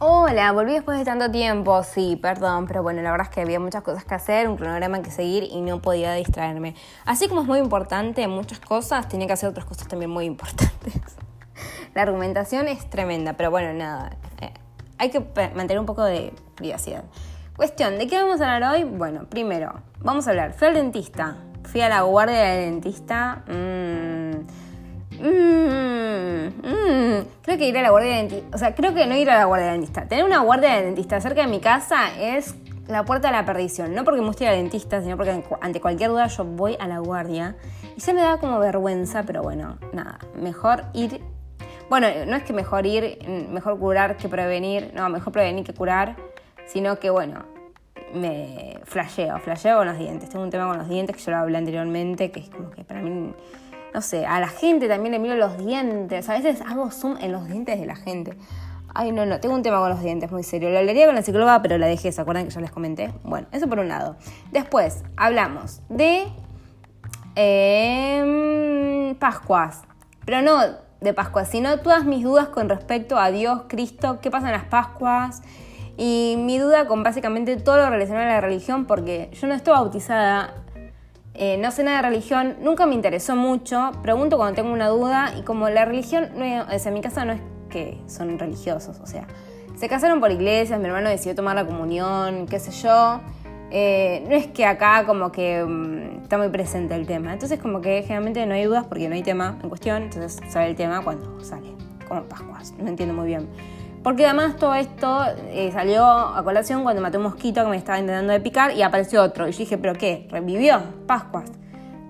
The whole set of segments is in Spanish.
Hola, volví después de tanto tiempo, sí, perdón, pero bueno, la verdad es que había muchas cosas que hacer, un cronograma que seguir y no podía distraerme. Así como es muy importante muchas cosas, tenía que hacer otras cosas también muy importantes. la argumentación es tremenda, pero bueno, nada, eh, hay que mantener un poco de privacidad. Cuestión, ¿de qué vamos a hablar hoy? Bueno, primero, vamos a hablar, fui al dentista, fui a la guardia del dentista. Mmm, Mmm, mmm, creo que ir a la guardia de dentista, o sea, creo que no ir a la guardia de dentista. Tener una guardia de dentista cerca de mi casa es la puerta de la perdición. No porque me guste ir al dentista, sino porque ante cualquier duda yo voy a la guardia. Y se me da como vergüenza, pero bueno, nada, mejor ir. Bueno, no es que mejor ir, mejor curar que prevenir, no, mejor prevenir que curar, sino que bueno, me flasheo, flasheo con los dientes. Tengo un tema con los dientes que yo lo hablé anteriormente, que es como que para mí no sé, a la gente también le miro los dientes. A veces hago zoom en los dientes de la gente. Ay, no, no, tengo un tema con los dientes, muy serio. Lo hablaría con la psicóloga, pero la dejé, ¿se acuerdan que ya les comenté? Bueno, eso por un lado. Después, hablamos de eh, Pascuas. Pero no de Pascuas, sino todas mis dudas con respecto a Dios, Cristo, qué pasa en las Pascuas. Y mi duda con básicamente todo lo relacionado a la religión, porque yo no estoy bautizada eh, no sé nada de religión, nunca me interesó mucho, pregunto cuando tengo una duda y como la religión, no es, en mi casa no es que son religiosos, o sea, se casaron por iglesias, mi hermano decidió tomar la comunión, qué sé yo, eh, no es que acá como que mm, está muy presente el tema, entonces como que generalmente no hay dudas porque no hay tema en cuestión, entonces sale el tema cuando sale, como Pascuas, no entiendo muy bien. Porque además todo esto eh, salió a colación cuando maté un mosquito que me estaba intentando de picar y apareció otro. Y yo dije, ¿pero qué? ¿Revivió? ¿Pascuas?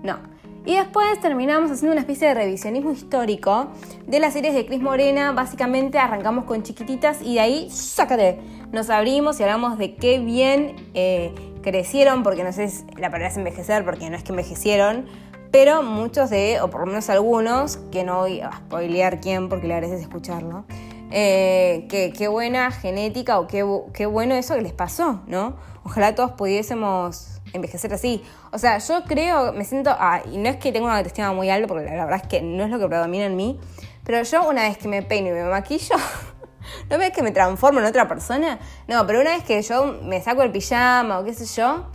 No. Y después terminamos haciendo una especie de revisionismo histórico de las series de Cris Morena. Básicamente arrancamos con chiquititas y de ahí, sácate, nos abrimos y hablamos de qué bien eh, crecieron, porque no sé si la palabra es envejecer, porque no es que envejecieron, pero muchos de, o por lo menos algunos, que no voy a spoilear quién porque le agradece escucharlo, eh, qué, buena genética o qué, qué, bueno eso que les pasó, ¿no? Ojalá todos pudiésemos envejecer así. O sea, yo creo, me siento, ah, y no es que tenga una autoestima muy alta, porque la verdad es que no es lo que predomina en mí, pero yo una vez que me peino y me maquillo, ¿no ves que me transformo en otra persona? No, pero una vez que yo me saco el pijama o qué sé yo,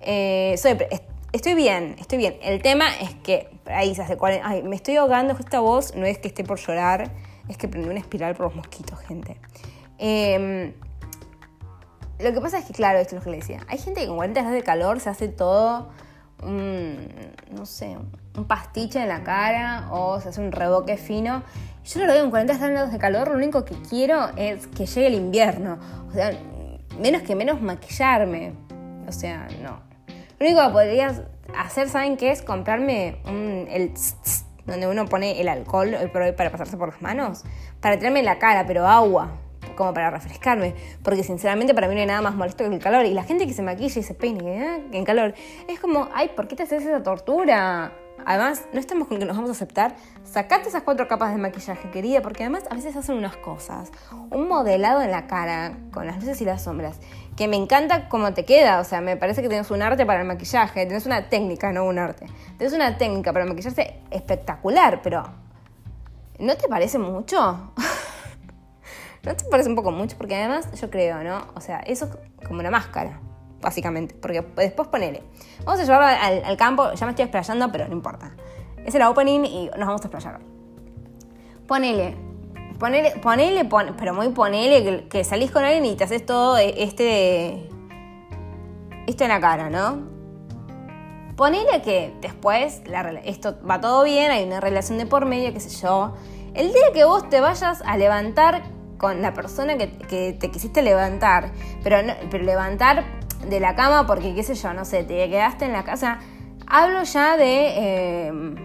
eh, soy, estoy bien, estoy bien. El tema es que, ahí se hace ay, me estoy ahogando esta voz, no es que esté por llorar es que prendí una espiral por los mosquitos, gente. Em, lo que pasa es que, claro, esto es lo que le decía. Hay gente que con 40 grados de calor se hace todo, no sé, un pastiche en la cara o se hace un reboque fino. Yo lo veo con 40 grados de calor, lo único que quiero es que llegue el invierno. O sea, menos que menos maquillarme. O sea, no. Lo único que podría hacer, ¿saben qué es? Comprarme un, el donde uno pone el alcohol por para pasarse por las manos, para tirarme la cara, pero agua, como para refrescarme, porque sinceramente para mí no hay nada más molesto que el calor. Y la gente que se maquilla y se peine ¿eh? en calor, es como, ay, ¿por qué te haces esa tortura? Además, no estamos con que nos vamos a aceptar. Sacate esas cuatro capas de maquillaje, querida, porque además a veces hacen unas cosas. Un modelado en la cara, con las luces y las sombras, que me encanta cómo te queda. O sea, me parece que tienes un arte para el maquillaje, tienes una técnica, no un arte. Tienes una técnica para maquillarse espectacular, pero ¿no te parece mucho? ¿No te parece un poco mucho? Porque además yo creo, ¿no? O sea, eso es como una máscara básicamente, porque después ponele. Vamos a llevarlo al, campo, ya me estoy explayando, pero no importa. Es el opening y nos vamos a explayar. Ponele, ponele, ponele, pero muy ponele que, salís con alguien y te haces todo este, esto en la cara, ¿no? Ponele que después esto va todo bien, hay una relación de por medio, qué sé yo. El día que vos te vayas a levantar con la persona que, te quisiste levantar, pero, pero levantar de la cama porque, qué sé yo, no sé, te quedaste en la casa. Hablo ya de em,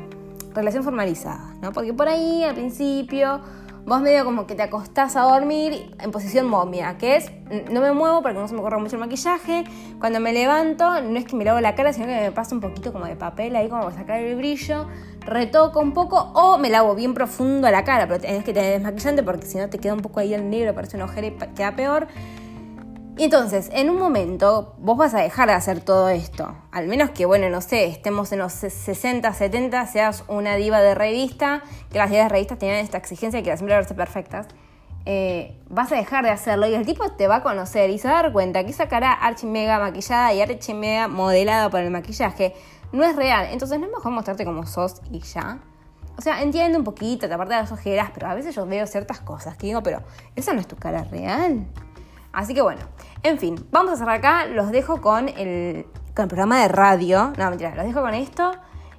relación formalizada, ¿no? Porque por ahí al principio vos medio como que te acostás a dormir en posición momia, que es, no me muevo porque no se me corre mucho el maquillaje, cuando me levanto no es que me lavo la cara, sino que me pasa un poquito como de papel ahí como para sacar el brillo, retoco un poco o me lavo bien profundo la cara, pero tenés que tener desmaquillante porque si no te queda un poco ahí el negro, parece una ojera y queda peor. Y entonces, en un momento, vos vas a dejar de hacer todo esto. Al menos que, bueno, no sé, estemos en los 60, 70, seas una diva de revista, que las divas de revistas tenían esta exigencia de que las siempre verse perfectas. eh, vas a dejar de hacerlo y el tipo te va a conocer y se va a dar cuenta que esa cara archi mega maquillada y archi mega modelada por el maquillaje no es real. Entonces no es mejor mostrarte como sos y ya. O sea, entiende un poquito, te aparte de las ojeras, pero a veces yo veo ciertas cosas que digo, pero esa no es tu cara real. Así que bueno, en fin, vamos a cerrar acá. Los dejo con el, con el programa de radio. No, mentira, los dejo con esto.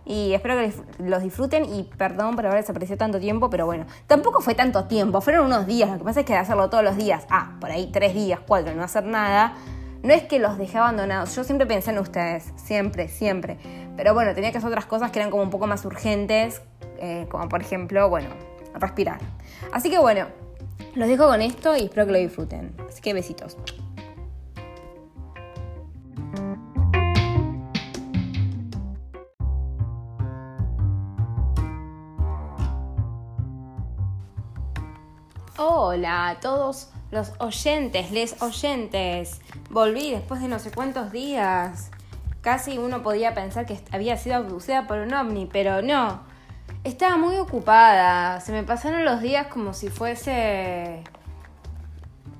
Y espero que los disfruten y perdón por haber desaparecido tanto tiempo, pero bueno, tampoco fue tanto tiempo, fueron unos días, lo que pasa es que de hacerlo todos los días, ah, por ahí tres días, cuatro, no hacer nada, no es que los dejé abandonados, yo siempre pensé en ustedes, siempre, siempre, pero bueno, tenía que hacer otras cosas que eran como un poco más urgentes, eh, como por ejemplo, bueno, respirar. Así que bueno, los dejo con esto y espero que lo disfruten, así que besitos. Hola a todos los oyentes, les oyentes. Volví después de no sé cuántos días. Casi uno podía pensar que había sido abducida por un ovni, pero no. Estaba muy ocupada. Se me pasaron los días como si fuese...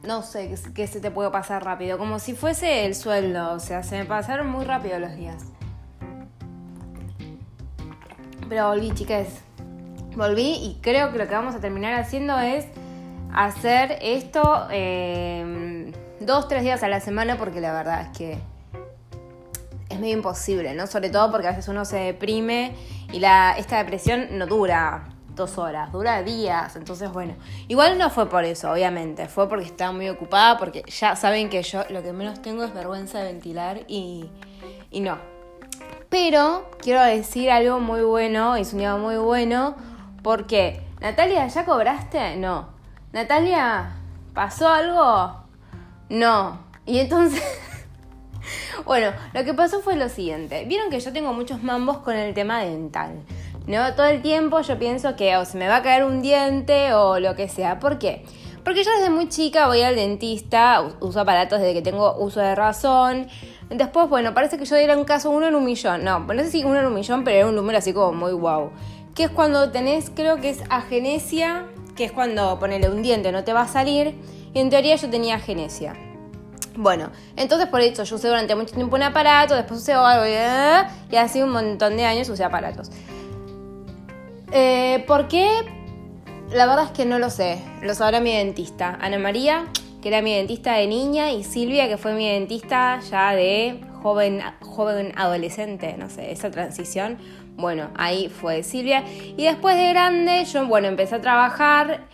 No sé, que se te puede pasar rápido. Como si fuese el sueldo. O sea, se me pasaron muy rápido los días. Pero volví, chicas. Volví y creo que lo que vamos a terminar haciendo es hacer esto eh, dos, tres días a la semana porque la verdad es que es medio imposible, ¿no? Sobre todo porque a veces uno se deprime y la, esta depresión no dura dos horas, dura días. Entonces, bueno, igual no fue por eso, obviamente, fue porque estaba muy ocupada, porque ya saben que yo lo que menos tengo es vergüenza de ventilar y, y no. Pero quiero decir algo muy bueno, es un día muy bueno, porque, Natalia, ¿ya cobraste? No. Natalia, ¿pasó algo? No. Y entonces, bueno, lo que pasó fue lo siguiente. Vieron que yo tengo muchos mambos con el tema dental. ¿No? Todo el tiempo yo pienso que se me va a caer un diente o lo que sea. ¿Por qué? Porque yo desde muy chica voy al dentista, uso aparatos desde que tengo uso de razón. Después, bueno, parece que yo era un caso uno en un millón. No, no sé si uno en un millón, pero era un número así como muy guau. Que es cuando tenés, creo que es agenesia que es cuando ponerle un diente no te va a salir, y en teoría yo tenía genesia. Bueno, entonces por eso yo usé durante mucho tiempo un aparato, después usé algo y así un montón de años usé aparatos. Eh, ¿Por qué? La verdad es que no lo sé. Lo sabrá mi dentista. Ana María, que era mi dentista de niña, y Silvia, que fue mi dentista ya de joven, joven adolescente, no sé, esa transición. Bueno, ahí fue Silvia. Y después de grande, yo, bueno, empecé a trabajar.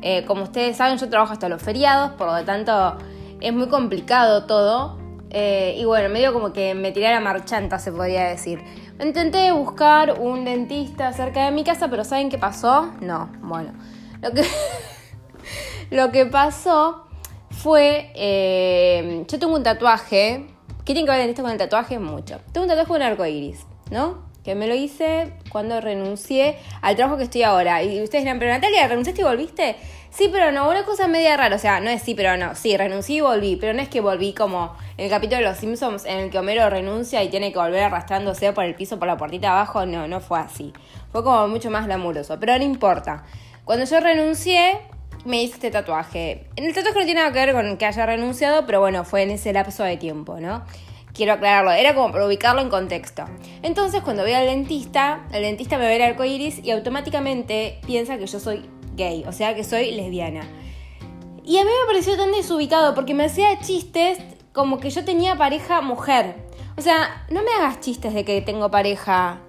Eh, como ustedes saben, yo trabajo hasta los feriados, por lo tanto es muy complicado todo. Eh, y bueno, medio como que me tiré a la marchanta, se podría decir. Intenté buscar un dentista cerca de mi casa, pero ¿saben qué pasó? No, bueno. Lo que, lo que pasó fue, eh, yo tengo un tatuaje. ¿Qué tiene que ver esto con el tatuaje? Mucho. Tengo un tatuaje con arco iris, ¿no? Que me lo hice cuando renuncié al trabajo que estoy ahora. Y ustedes dirán, pero Natalia, ¿renunciaste y volviste? Sí, pero no, una cosa media rara, o sea, no es sí, pero no, sí, renuncié y volví, pero no es que volví como en el capítulo de Los Simpsons en el que Homero renuncia y tiene que volver arrastrándose por el piso por la puertita abajo, no, no fue así. Fue como mucho más glamuroso, pero no importa. Cuando yo renuncié, me hice este tatuaje. En el tatuaje no tiene nada que ver con que haya renunciado, pero bueno, fue en ese lapso de tiempo, ¿no? Quiero aclararlo, era como para ubicarlo en contexto. Entonces, cuando voy al dentista, el dentista me ve el arco iris y automáticamente piensa que yo soy gay, o sea que soy lesbiana. Y a mí me pareció tan desubicado porque me hacía chistes como que yo tenía pareja mujer. O sea, no me hagas chistes de que tengo pareja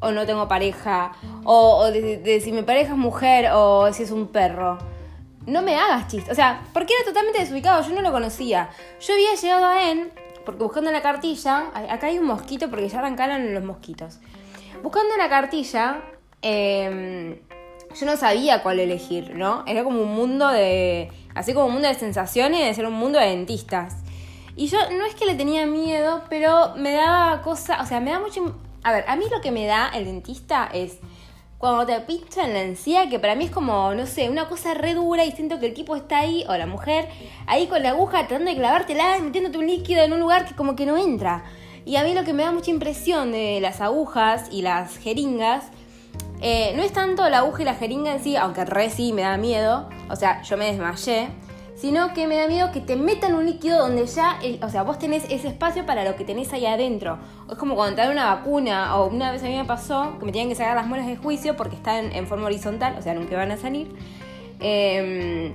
o no tengo pareja, o, de, si mi pareja es mujer o si es un perro. No me hagas chistes. O sea, porque era totalmente desubicado, yo no lo conocía. Yo había llegado a él porque buscando la cartilla, acá hay un mosquito porque ya arrancaron los mosquitos. Buscando la cartilla, em, yo no sabía cuál elegir, ¿no? Era como un mundo de. Así como un mundo de sensaciones de ser un mundo de dentistas. Y yo no es que le tenía miedo, pero me daba cosa. O sea, me da mucho. A ver, a mí lo que me da el dentista es cuando te pinchan la encía, que para mí es como, no sé, una cosa re dura y siento que el tipo está ahí, o la mujer, ahí con la aguja tratando de clavártela, metiéndote un líquido en un lugar que como que no entra. Y a mí lo que me da mucha impresión de las agujas y las jeringas Eh, no es tanto la aguja y la jeringa en sí, aunque re sí me da miedo, o sea, yo me desmayé, sino que me da miedo que te metan un líquido donde ya, o sea, vos tenés ese espacio para lo que tenés ahí adentro. Es como cuando te dan una vacuna, o una vez a mí me pasó que me tenían que sacar las muelas de juicio porque están en forma horizontal, o sea, nunca van a salir. Em,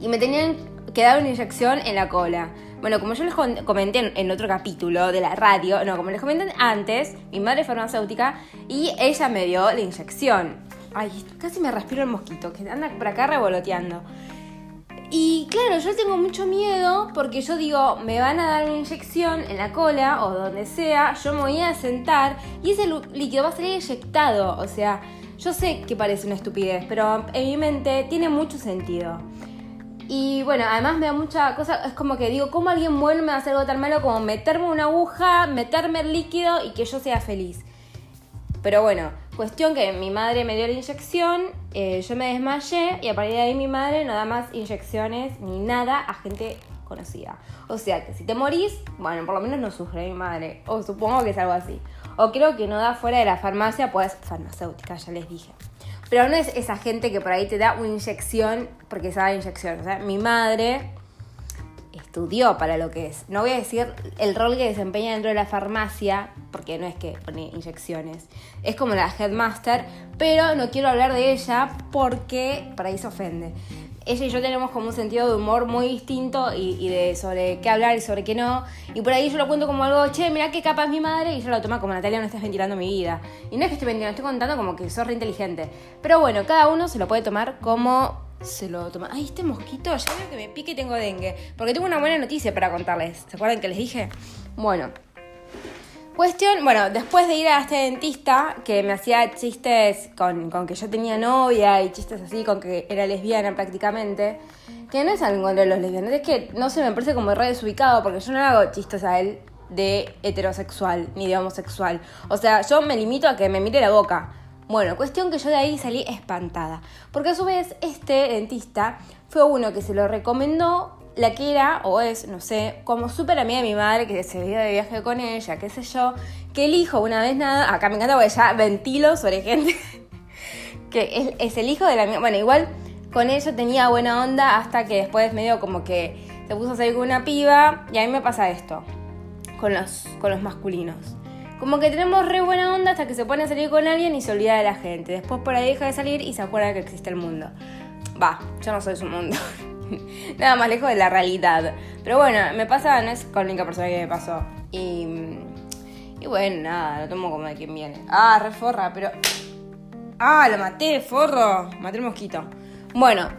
y me tenían que dar una inyección en la cola. Bueno, como yo les comenté en, otro capítulo de la radio, no, como les comenté antes, mi madre es farmacéutica y ella me dio la inyección. Ay, casi me respiro el mosquito, que anda por acá revoloteando. Y claro, yo tengo mucho miedo porque yo digo, me van a dar una inyección en la cola o donde sea, yo me voy a sentar y ese líquido va a salir inyectado. O sea, yo sé que parece una estupidez, pero en mi mente tiene mucho sentido. Y bueno, además me da mucha cosa, es como que digo, ¿cómo alguien bueno me va a hacer algo tan malo como meterme una aguja, meterme el líquido y que yo sea feliz? Pero bueno, Cuestión que mi madre me dio la inyección, eh, yo me desmayé y a partir de ahí mi madre no da más inyecciones ni nada a gente conocida. O sea que si te morís, bueno, por lo menos no sufre mi madre. O supongo que es algo así. O creo que no da fuera de la farmacia, pues farmacéutica, ya les dije. Pero no es esa gente que por ahí te da una inyección porque sabe inyección. O sea, mi madre estudió para lo que es. No voy a decir el rol que desempeña dentro de la farmacia, porque no es que pone inyecciones. Es como la headmaster, pero no quiero hablar de ella porque para ahí se ofende. Ella y yo tenemos como un sentido de humor muy distinto y, de sobre qué hablar y sobre qué no. Y por ahí yo lo cuento como algo, che, mira qué capa es mi madre, y ella lo toma como Natalia, no estás ventilando mi vida. Y no es que estoy ventilando, estoy contando como que sos re inteligente. Pero bueno, cada uno se lo puede tomar como se lo toma. Ay, este mosquito, ya veo que me pique y tengo dengue. Porque tengo una buena noticia para contarles. ¿Se acuerdan que les dije? Bueno. Cuestión, bueno, después de ir a este dentista que me hacía chistes con, que yo tenía novia y chistes así con que era lesbiana prácticamente, que no es algo contra los lesbianos, es que no se me parece como re desubicado porque yo no hago chistes a él de heterosexual ni de homosexual. O sea, yo me limito a que me mire la boca. Bueno, cuestión que yo de ahí salí espantada. Porque a su vez este dentista fue uno que se lo recomendó la que era, o es, no sé, como súper amiga de mi madre, que se veía de viaje con ella, qué sé yo, que el hijo, una vez nada, acá me encanta porque ya ventilo sobre gente, que es, el hijo de la amiga, bueno, igual con ella tenía buena onda hasta que después medio como que se puso a salir con una piba, y a mí me pasa esto, con los, con los masculinos. Como que tenemos re buena onda hasta que se pone a salir con alguien y se olvida de la gente. Después por ahí deja de salir y se acuerda que existe el mundo. Va, yo no soy su mundo. Nada más lejos de la realidad. Pero bueno, me pasa, no es con la única persona que me pasó. Y, y bueno, nada, lo tomo como de quien viene. Ah, re forra, pero... Ah, lo maté, forro. Maté el mosquito. Bueno,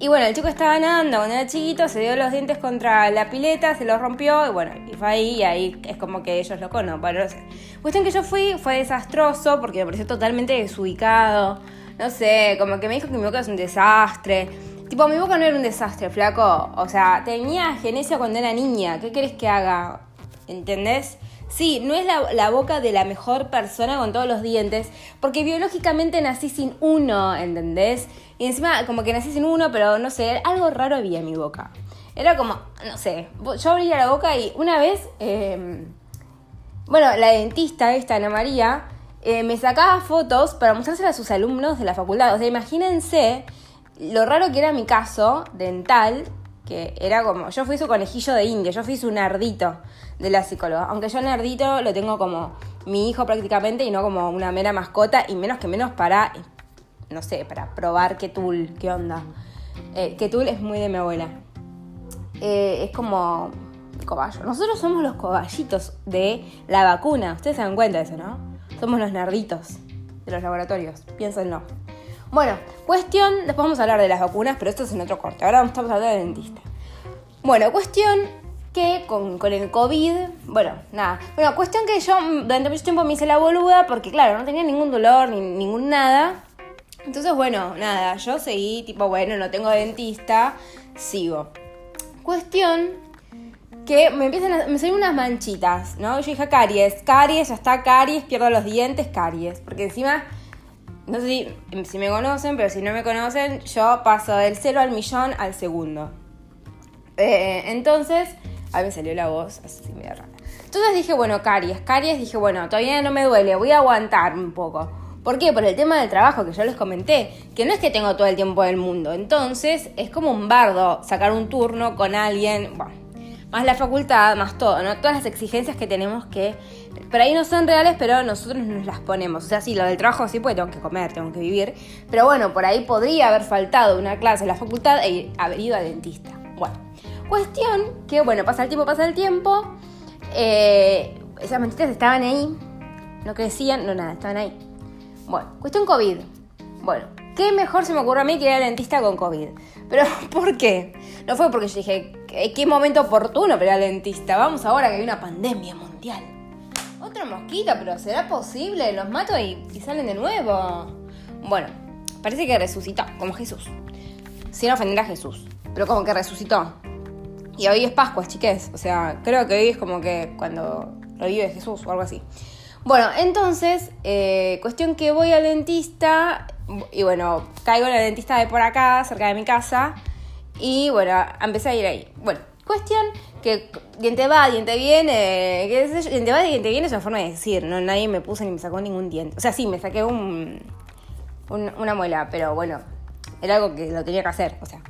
y bueno, el chico estaba nadando cuando era chiquito, se dio los dientes contra la pileta, se los rompió y bueno, y fue ahí y ahí es como que ellos lo conocen. Bueno, no sé. Cuestión que yo fui fue desastroso porque me pareció totalmente desubicado. No sé, como que me dijo que mi boca es un desastre. Tipo, mi boca no era un desastre, flaco. O sea, tenía genesia cuando era niña. ¿Qué querés que haga? ¿Entendés? Sí, no es la, la, boca de la mejor persona con todos los dientes, porque biológicamente nací sin uno, ¿entendés? Y encima como que nací sin uno, pero no sé, algo raro había en mi boca. Era como, no sé, yo abría la boca y una vez, em, bueno, la dentista esta, Ana María, eh, me sacaba fotos para mostrárselas a sus alumnos de la facultad. O sea, imagínense lo raro que era mi caso dental, que era como, yo fui su conejillo de India, yo fui su nerdito de la psicóloga. Aunque yo nerdito lo tengo como mi hijo prácticamente y no como una mera mascota y menos que menos para no sé, para probar qué tool, qué onda. Eh, qué es muy de mi abuela. Eh, es como cobayo. Nosotros somos los coballitos de la vacuna. Ustedes se dan cuenta de eso, ¿no? Somos los nerditos de los laboratorios. Piénsenlo. Bueno, cuestión, después vamos a hablar de las vacunas, pero esto es en otro corte. Ahora estamos hablando de dentista. Bueno, cuestión que con, con, el COVID, bueno, nada. Bueno, cuestión que yo durante mucho tiempo me hice la boluda porque, claro, no tenía ningún dolor ni ningún nada. Entonces, bueno, nada, yo seguí, tipo, bueno, no tengo dentista, sigo. Cuestión que me empiezan a, me salen unas manchitas, ¿no? Yo dije caries, caries, ya está caries, pierdo los dientes, caries. Porque encima, no sé si, me conocen, pero si no me conocen, yo paso del cero al millón al segundo. Eh, entonces, a mí me salió la voz así medio rara. Entonces dije, bueno, caries, caries, dije, bueno, todavía no me duele, voy a aguantar un poco ¿Por qué? Por el tema del trabajo que yo les comenté, que no es que tengo todo el tiempo del mundo. Entonces es como un bardo sacar un turno con alguien, bueno, más la facultad, más todo, ¿no? Todas las exigencias que tenemos que, por ahí no son reales, pero nosotros nos las ponemos. O sea, sí, lo del trabajo sí, porque tengo que comer, tengo que vivir, pero bueno, por ahí podría haber faltado una clase en la facultad e haber ido al dentista. Bueno, cuestión que, bueno, pasa el tiempo, pasa el tiempo, eh, esas mentiras estaban ahí, no crecían, no nada, estaban ahí. Bueno, cuestión COVID. Bueno, ¿qué mejor se me ocurrió a mí que ir al dentista con COVID? Pero, ¿por qué? No fue porque yo dije, ¿qué, momento oportuno para ir al dentista? Vamos ahora que hay una pandemia mundial. Otro mosquito, pero ¿será posible? Los mato y, salen de nuevo. Bueno, parece que resucitó, como Jesús. Sin ofender a Jesús, pero como que resucitó. Y hoy es Pascua, chiques. O sea, creo que hoy es como que cuando revive Jesús o algo así. Bueno, entonces, eh, cuestión que voy al dentista y bueno, caigo en la dentista de por acá, cerca de mi casa, y bueno, empecé a ir ahí. Bueno, cuestión que diente va, diente viene, qué sé diente va, diente viene es una forma de decir, no nadie me puso ni me sacó ningún diente. O sea, sí, me saqué un, una muela, pero bueno, era algo que lo tenía que hacer, o sea.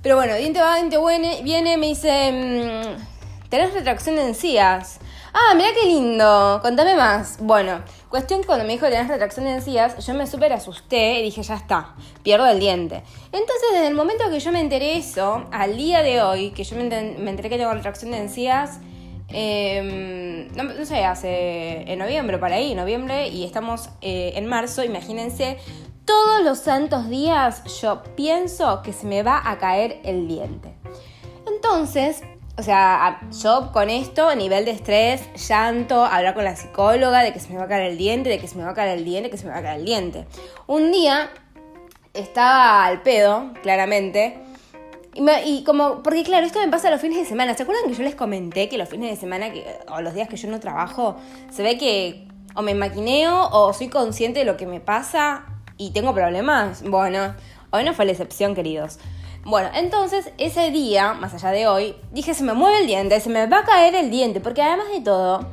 Pero bueno, diente va, diente viene, viene, me dice, mm, ¿tenés retracción de encías? Ah, mira qué lindo, contame más. Bueno, cuestión que cuando me dijo que tenés retracción de encías, yo me súper asusté y dije, ya está, pierdo el diente. Entonces, desde el momento que yo me enteré eso, al día de hoy, que yo me, enteré que tengo retracción de encías, em, no, sé, hace en noviembre, para ahí, noviembre, y estamos eh, en marzo, imagínense, todos los santos días yo pienso que se me va a caer el diente. Entonces, o sea, yo con esto, nivel de estrés, llanto, hablar con la psicóloga de que se me va a caer el diente, de que se me va a caer el diente, que se me va a caer el diente. Un día estaba al pedo, claramente. Y, como, porque claro, esto me pasa los fines de semana. ¿Se acuerdan que yo les comenté que los fines de semana que, o los días que yo no trabajo, se ve que o me maquineo o soy consciente de lo que me pasa y tengo problemas? Bueno, hoy no fue la excepción, queridos. Bueno, entonces ese día, más allá de hoy, dije, se me mueve el diente, se me va a caer el diente, porque además de todo,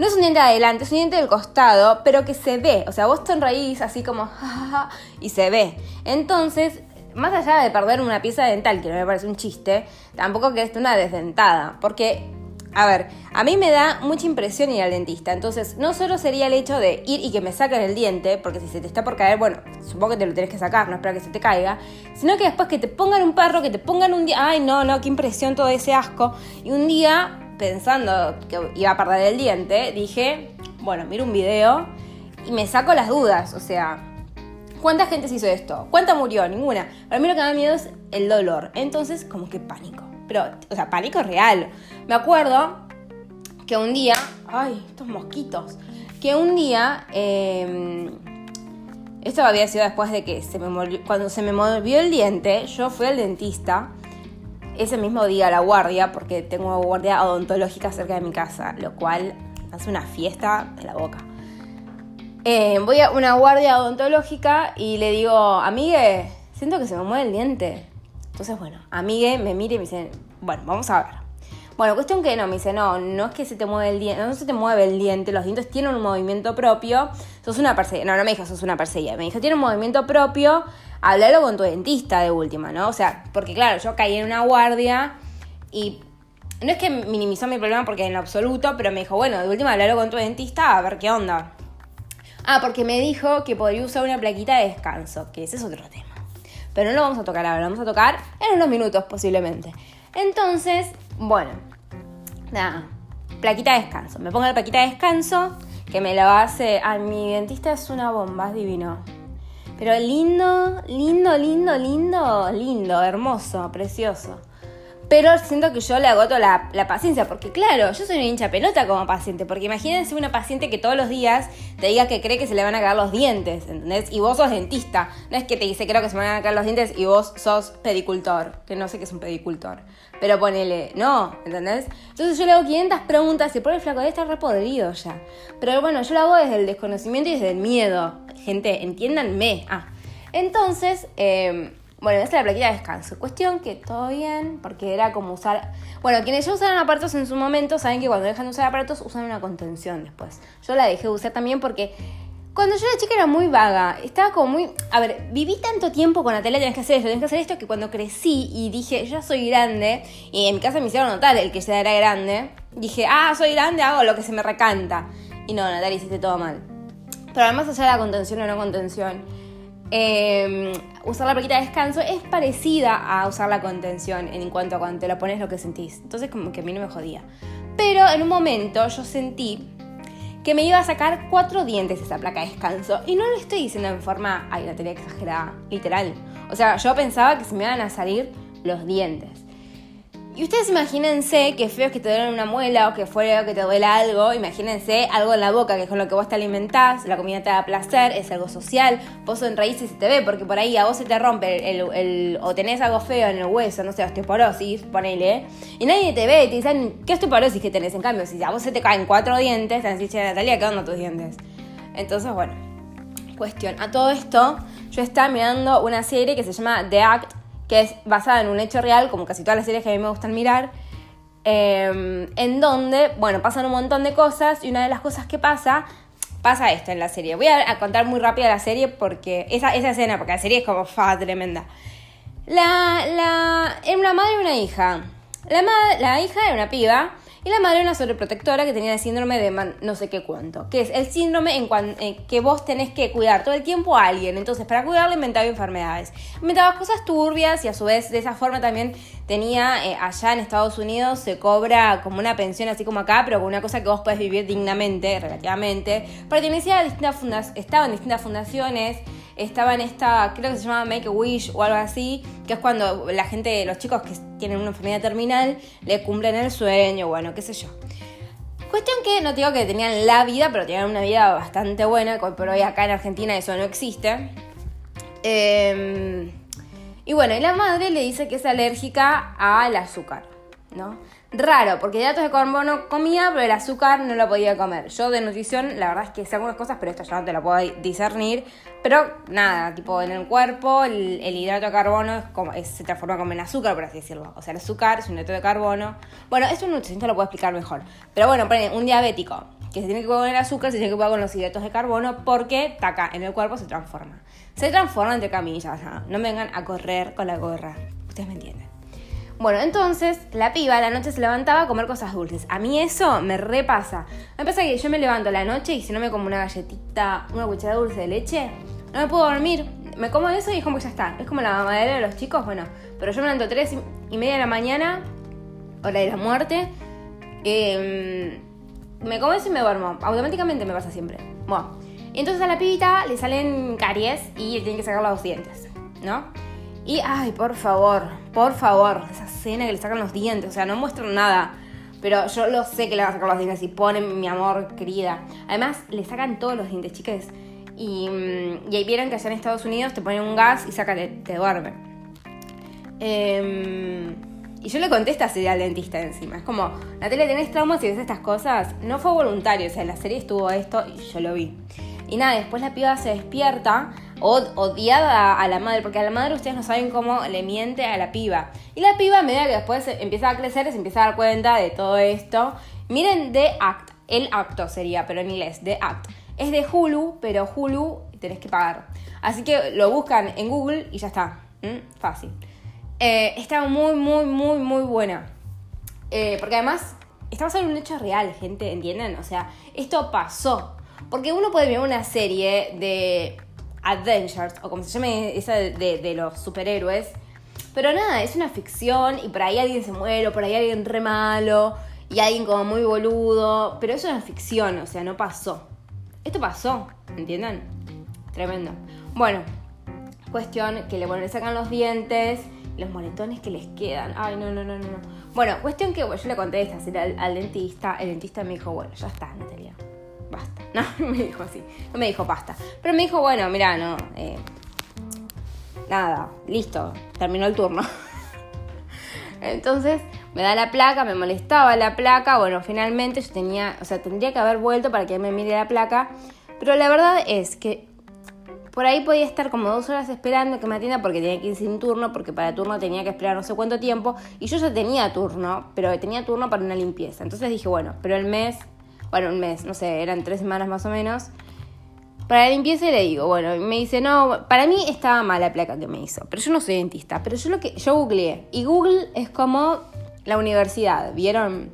no es un diente de adelante, es un diente del costado, pero que se ve. O sea, vos sonreís así como, y se ve. Entonces, más allá de perder una pieza dental, que no me parece un chiste, tampoco que esté una desdentada, porque a ver, a mí me da mucha impresión ir al dentista. Entonces, no solo sería el hecho de ir y que me saquen el diente, porque si se te está por caer, bueno, supongo que te lo tenés que sacar, no espera que se te caiga, sino que después que te pongan un perro, que te pongan un día, ay, no, no, qué impresión todo ese asco. Y un día, pensando que iba a perder el diente, dije, bueno, miro un video y me saco las dudas, o sea, ¿cuánta gente se hizo esto? ¿Cuánta murió? Ninguna. Para mí lo que me da miedo es el dolor. Entonces, como que pánico. Pero, o sea, pánico real. Me acuerdo que un día, ay, estos mosquitos, que un día, em, esto había sido después de que se me cuando se me movió el diente, yo fui al dentista ese mismo día a la guardia, porque tengo guardia odontológica cerca de mi casa, lo cual hace una fiesta de la boca. Em, voy a una guardia odontológica y le digo, amigue, siento que se me mueve el diente. Entonces, bueno, amigue me mire y me dice, bueno, vamos a ver. Bueno, cuestión que no, me dice, no, no es que se te mueve el diente, no se te mueve el diente, los dientes tienen un movimiento propio, sos una perseguida, no, no me dijo, sos una perseguida, me dijo, tiene un movimiento propio, háblalo con tu dentista de última, ¿no? O sea, porque claro, yo caí en una guardia y no es que minimizó mi problema porque en absoluto, pero me dijo, bueno, de última háblalo con tu dentista a ver qué onda. Ah, porque me dijo que podría usar una plaquita de descanso, que ese es otro tema. Pero no lo vamos a tocar ahora, lo vamos a tocar en unos minutos posiblemente. Entonces, bueno, nada, plaquita de descanso. Me pongo la plaquita de descanso, que me la hace. a mi dentista es una bomba, es divino. Pero lindo, lindo, lindo, lindo, lindo, hermoso, precioso. Pero siento que yo le agoto la, paciencia, porque claro, yo soy una hincha pelota como paciente, porque imagínense una paciente que todos los días te diga que cree que se le van a caer los dientes, ¿entendés? Y vos sos dentista, no es que te dice creo que se me van a caer los dientes y vos sos pedicultor, que no sé qué es un pedicultor, pero ponele, no, ¿entendés? Entonces yo le hago 500 preguntas y por el flaco de estar repodrido ya. Pero bueno, yo lo hago desde el desconocimiento y desde el miedo. Gente, entiéndanme. Ah, entonces... Eh, bueno, esta es la plaquita de descanso. Cuestión que todo bien, porque era como usar... Bueno, quienes ya usaron aparatos en su momento saben que cuando dejan de usar aparatos usan una contención después. Yo la dejé de usar también porque Cuando yo era chica era muy vaga, estaba como muy... A ver, viví tanto tiempo con Natalia, tenés que hacer esto, tenés que hacer esto, que cuando crecí y dije, ya soy grande, y en mi casa me hicieron notar el que ya era grande, dije, ah, soy grande, hago lo que se me recanta. Y no, Natalia, hiciste todo mal. Pero además allá de la contención o no contención, eh, usar la plaquita de descanso es parecida a usar la contención en cuanto a cuando te la pones lo que sentís. Entonces como que a mí no me jodía. Pero en un momento yo sentí que me iba a sacar cuatro dientes esa placa de descanso. Y no lo estoy diciendo en forma, ay, la tenía exagerada, literal. O sea, yo pensaba que se me iban a salir los dientes. Y ustedes imagínense que feo es que te duele una muela o que fuera que te duele algo. Imagínense algo en la boca, que es con lo que vos te alimentás, la comida te da placer, es algo social. Vos raíz y se te ve, porque por ahí a vos se te rompe el, o tenés algo feo en el hueso, no sé, osteoporosis, ponele. Y nadie te ve y te dicen, ¿qué osteoporosis que tenés? En cambio, si a vos se te caen cuatro dientes, te decís, Natalia, ¿qué onda tus dientes? Entonces, bueno, cuestión. A todo esto, yo estaba mirando una serie que se llama The Act que es basada en un hecho real, como casi todas las series que a mí me gustan mirar, em, en donde, bueno, pasan un montón de cosas y una de las cosas que pasa, pasa esto en la serie. Voy a, contar muy rápido la serie porque esa, esa escena, porque la serie es como fa, tremenda. La, la, era una madre y una hija. La, la hija era una piba y la madre una sobreprotectora que tenía el síndrome de no sé qué cuánto, que es el síndrome en, eh, que vos tenés que cuidar todo el tiempo a alguien. Entonces, para cuidarle inventaba enfermedades. Inventaba cosas turbias y a su vez de esa forma también tenía, eh, allá en Estados Unidos se cobra como una pensión así como acá, pero con una cosa que vos podés vivir dignamente, relativamente. Pertenecía a distintas fundaciones, estaba en distintas fundaciones estaba en esta, creo que se llama Make a Wish o algo así, que es cuando la gente, los chicos que tienen una enfermedad terminal, le cumplen el sueño, bueno, qué sé yo. Cuestión que no digo que tenían la vida, pero tenían una vida bastante buena, pero hoy acá en Argentina eso no existe. Em, y bueno, y la madre le dice que es alérgica al azúcar, ¿no? Raro, porque datos de carbono comía, pero el azúcar no lo podía comer. Yo de nutrición, la verdad es que sé algunas cosas, pero esto ya no te lo puedo discernir. Pero nada, tipo en el cuerpo, el, hidrato de carbono es como, se transforma como en azúcar, por así decirlo. O sea, el azúcar es un hidrato de carbono. Bueno, esto un nutricionista lo puedo explicar mejor. Pero bueno, un diabético que se tiene que comer el azúcar, se tiene que comer con los hidratos de carbono, porque taca, en el cuerpo se transforma. Se transforma entre camillas, no me vengan a correr con la gorra. Ustedes me entienden. Bueno, entonces la piba a la noche se levantaba a comer cosas dulces. A mí eso me repasa. Me pasa que yo me levanto la noche y si no me como una galletita, una cucharada dulce de leche, no me puedo dormir. Me como eso y es como ya está. Es como la mamadera de los chicos, bueno. Pero yo me levanto tres y media de la mañana, hora de la muerte. Em, me como eso y me duermo. Automáticamente me pasa siempre. Bueno. Entonces a la pibita le salen caries y le tienen que sacar los dientes, ¿no? Y, ay, por favor, por favor, esa escena que le sacan los dientes, o sea, no muestran nada. Pero yo lo sé que le van a sacar los dientes y ponen mi amor querida. Además, le sacan todos los dientes, chicas. Y, mm, y ahí vieron que allá en Estados Unidos te ponen un gas y saca, te, te duerme. Em, y yo le conté esta serie al dentista encima. Es como, Natalia, ¿tenés traumas y ves estas cosas? No fue voluntario, o sea, en la serie estuvo esto y yo lo vi. Y nada, después la piba se despierta odiada a la madre, porque a la madre ustedes no saben cómo le miente a la piba. Y la piba, a medida que después empieza a crecer, se empieza a dar cuenta de todo esto. Miren The Act, el acto sería, pero en inglés, The Act. Es de Hulu, pero Hulu tenés que pagar. Así que lo buscan en Google y ya está. Fácil. Eh, está muy, muy, muy, muy buena. Eh, porque además, estamos en un hecho real, gente, ¿entienden? O sea, esto pasó. Porque uno puede ver una serie de Adventures, o como se llame esa de, los superhéroes. Pero nada, es una ficción y por ahí alguien se muere, o por ahí alguien re malo, y alguien como muy boludo. Pero es una ficción, o sea, no pasó. Esto pasó, ¿entienden? Tremendo. Bueno, cuestión que le, bueno, le sacan los dientes, los moretones que les quedan. Ay, no, no, no, no. Bueno, cuestión que yo le conté esta al, al dentista. El dentista me dijo, bueno, ya está, Natalia basta. No, me dijo así, no me dijo basta. Pero me dijo, bueno, mira, no, eh, nada, listo, terminó el turno. Entonces me da la placa, me molestaba la placa, bueno, finalmente yo tenía, o sea, tendría que haber vuelto para que me mire la placa, pero la verdad es que por ahí podía estar como dos horas esperando que me atienda porque tenía que ir sin turno, porque para turno tenía que esperar no sé cuánto tiempo, y yo ya tenía turno, pero tenía turno para una limpieza. Entonces dije, bueno, pero el mes bueno, un mes, no sé, eran tres semanas más o menos. para la limpieza y le digo, bueno, me dice, no, para mí estaba mal la placa que me hizo, pero yo no soy dentista, pero yo lo que, yo googleé, y Google es como la universidad, ¿vieron?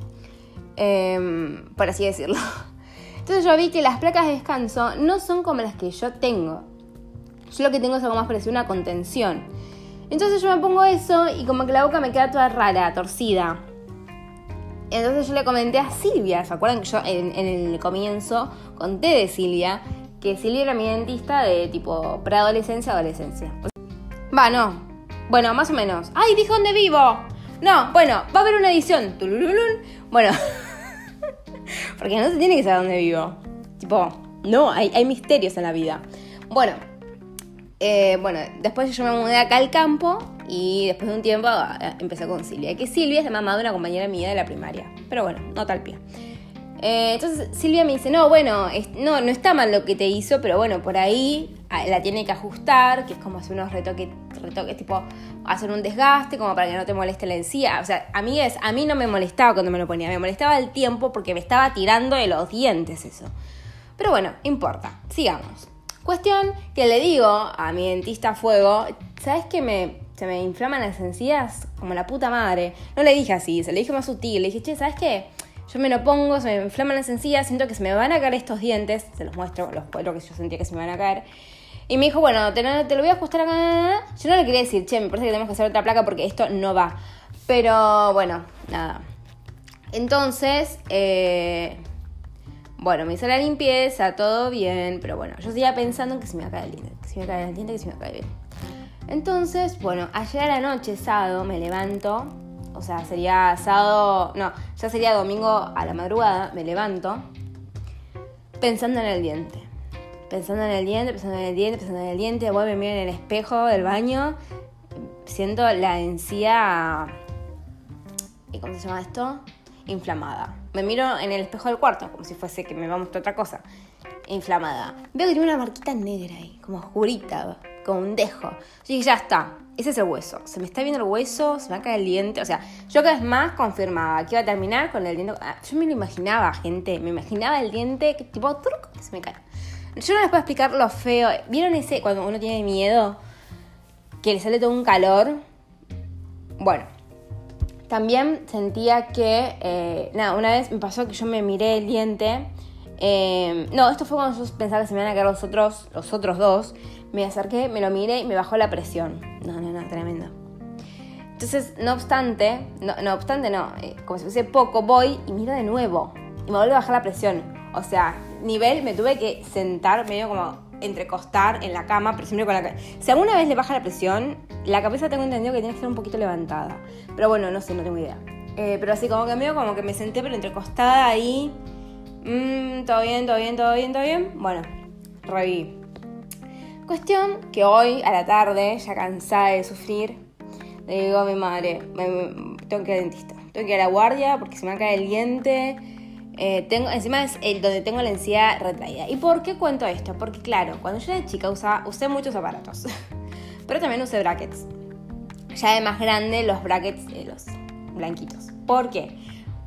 Em, por así decirlo. Entonces yo vi que las placas de descanso no son como las que yo tengo. Yo lo que tengo es algo más parecido a una contención. Entonces yo me pongo eso y como que la boca me queda toda rara, torcida. Entonces yo le comenté a Silvia, ¿se acuerdan que yo en, el comienzo conté de Silvia? Que Silvia era mi dentista de tipo preadolescencia, adolescencia. Va, no. Bueno, más o menos. ¡Ay, dije dónde vivo! No, bueno, va a haber una edición. Bueno, porque no se tiene que saber dónde vivo. Tipo, no, hay, hay misterios en la vida. Bueno, eh, bueno, después yo me mudé acá al campo y después de un tiempo eh, empecé con Silvia. Que Silvia es la mamá de una compañera mía de la primaria. Pero bueno, no tal pie. Eh, entonces Silvia me dice, no, bueno, no, no está mal lo que te hizo, pero bueno, por ahí ah, la tiene que ajustar, que es como hacer unos retoques, retoques tipo hacer un desgaste, como para que no te moleste la encía. O sea, a mí, es, a mí no me molestaba cuando me lo ponía, me molestaba el tiempo porque me estaba tirando de los dientes eso. Pero bueno, importa, sigamos. Cuestión que le digo a mi dentista fuego, ¿sabes que me, se me inflaman las encías como la puta madre? No le dije así, se le dije más sutil, le dije, che, ¿sabes qué? Yo me lo pongo, se me inflaman las encías, siento que se me van a caer estos dientes, se los muestro, los cuatro que yo sentía que se me van a caer. Y me dijo, bueno, te, lo voy a ajustar acá. Yo no le quería decir, che, me parece que tenemos que hacer otra placa porque esto no va. Pero bueno, nada. Entonces, eh, bueno, me hizo la limpieza, todo bien, pero bueno, yo seguía pensando en que se me iba a caer el diente, que se me iba a caer el diente, que se me iba a caer bien. Entonces, bueno, ayer a la noche, sábado, me levanto, o sea, sería sábado, no, ya sería domingo a la madrugada, me levanto pensando en el diente. Pensando en el diente, pensando en el diente, pensando en el diente, voy, me miro en el espejo del baño, siento la encía... ¿Y cómo se llama esto? inflamada. Me miro en el espejo del cuarto, como si fuese que me va a mostrar otra cosa. Inflamada. Veo que tiene una marquita negra ahí, como oscurita, como un dejo. Yo dije, ya está, ese es el hueso. Se me está viendo el hueso, se me va a caer el diente. O sea, yo cada vez más confirmaba que iba a terminar con el diente. Ah, yo me lo imaginaba, gente. Me imaginaba el diente que tipo, truco, que se me cae. Yo no les puedo explicar lo feo. ¿Vieron ese cuando uno tiene miedo? Que le sale todo un calor. Bueno, también sentía que, eh, nada, una vez me pasó que yo me miré el diente. Eh, no, esto fue cuando yo pensaba que se me iban a caer los otros, los otros dos. Me acerqué, me lo miré y me bajó la presión. No, no, no, tremendo. Entonces, no obstante, no, no obstante, no, eh, como si fuese poco, voy y miro de nuevo. Y me vuelve a bajar la presión. O sea, nivel, me tuve que sentar medio como entrecostar en la cama, pero siempre con la. Si alguna vez le baja la presión, la cabeza tengo entendido que tiene que estar un poquito levantada. Pero bueno, no sé, no tengo idea. Eh, pero así como que medio como que me senté, pero entrecostada ahí. Mmm, todo bien, todo bien, todo bien, todo bien. Bueno, reví. Cuestión que hoy a la tarde, ya cansada de sufrir, le digo a mi madre, tengo que ir al dentista. Tengo que ir a la guardia porque se me va a caer el diente eh, tengo, encima es el donde tengo la encía retraída. ¿Y por qué cuento esto? Porque claro, cuando yo era chica usaba, usé muchos aparatos, pero también usé brackets. Ya de más grande los brackets, eh, los blanquitos. ¿Por qué?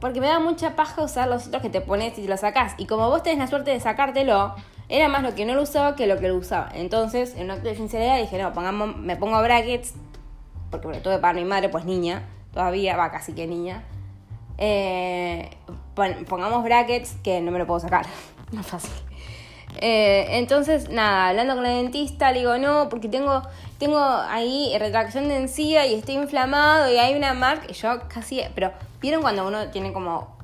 Porque me da mucha paja usar los otros que te pones y te los sacás. Y como vos tenés la suerte de sacártelo, era más lo que no lo usaba que lo que lo usaba. Entonces, en un acto de sinceridad dije, no, pongamos, me pongo brackets, porque bueno, tuve para mi madre, pues niña, todavía, va casi que niña. Eh, pongamos brackets, que no me lo puedo sacar, más fácil. Eh, entonces, nada, hablando con la dentista, le digo, no, porque tengo, tengo ahí retracción de encía y estoy inflamado y hay una marca. Y yo casi, pero ¿vieron cuando uno tiene como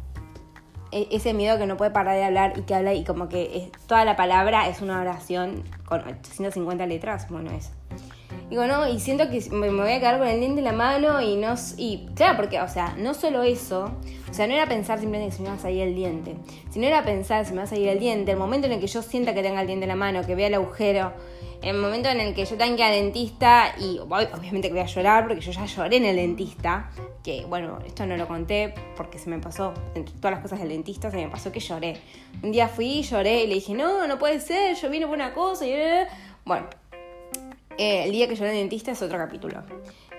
ese miedo que no puede parar de hablar y que habla y como que toda la palabra es una oración con 850 letras? Bueno, eso. Digo, no, y siento que me voy a quedar con el diente en la mano y no. Y claro, porque, o sea, no solo eso, o sea, no era pensar simplemente que se me va a salir el diente, sino era pensar si me va a salir el diente, el momento en el que yo sienta que tenga el diente en la mano, que vea el agujero, el momento en el que yo tenga que ir al dentista y obviamente que voy a llorar porque yo ya lloré en el dentista, que bueno, esto no lo conté porque se me pasó, entre todas las cosas del dentista, se me pasó que lloré. Un día fui, lloré y le dije, no, no puede ser, yo vine por una cosa y... Bueno, eh, el día que lloré en dentista es otro capítulo.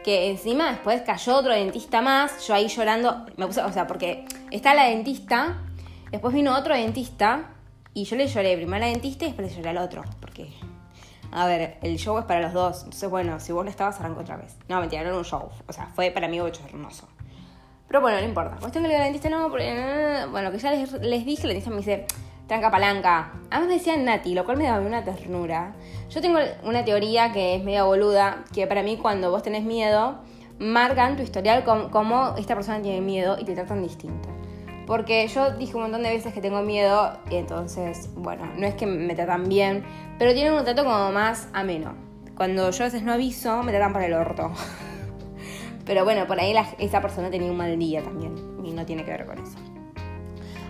Que encima después cayó otro dentista más, yo ahí llorando, me puse, o sea, porque está la dentista, después vino otro dentista, Y yo le lloré primero a la dentista y después le lloré al otro, porque, a ver, el show es para los dos. Entonces, bueno, si vos no estabas, arranco otra vez. No, mentira, no era un show. O sea, fue para mí hermoso. Pero bueno, no importa. Cuestión que la dentista, no, porque, bueno, que ya les, les dije, la dentista me dice, tranca palanca. Además me decían Nati, lo cual me daba una ternura. Yo tengo una teoría que es media boluda, que para mí cuando vos tenés miedo, marcan tu historial como, esta persona tiene miedo y te tratan distinto. Porque yo dije un montón de veces que tengo miedo, y entonces, bueno, no es que me tratan bien, pero tienen un trato como más ameno. Cuando yo a veces no aviso, me tratan para el orto. Pero bueno, por ahí esa persona tenía un mal día también y no tiene que ver con eso.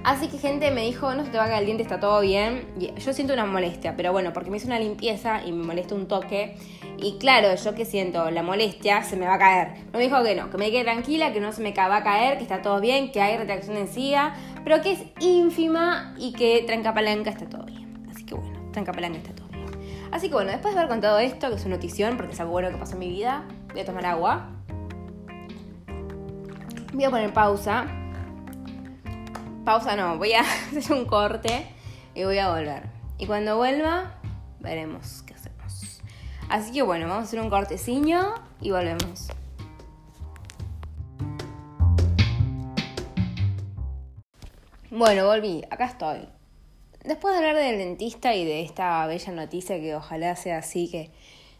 Así que gente me dijo, no se te va a caer el diente, está todo bien. yo siento una molestia, pero bueno, porque me hice una limpieza y me molesta un toque. Y claro, yo que siento la molestia, se me va a caer. Me dijo que no, que me quede tranquila, que no se me va a caer, que está todo bien, que hay retracción de encía, pero que es ínfima y que tranca palanca está todo bien. Así que bueno, tranca palanca está todo bien. Así que bueno, después de haber contado esto, que es una notición, porque es algo bueno que pasó en mi vida, voy a tomar agua. Voy a poner pausa. Pausa no, voy a hacer un corte y voy a volver. Y cuando vuelva, veremos qué hacemos. Así que bueno, vamos a hacer un cortecillo y volvemos. Bueno, volví, acá estoy. Después de hablar del dentista y de esta bella noticia que ojalá sea así, que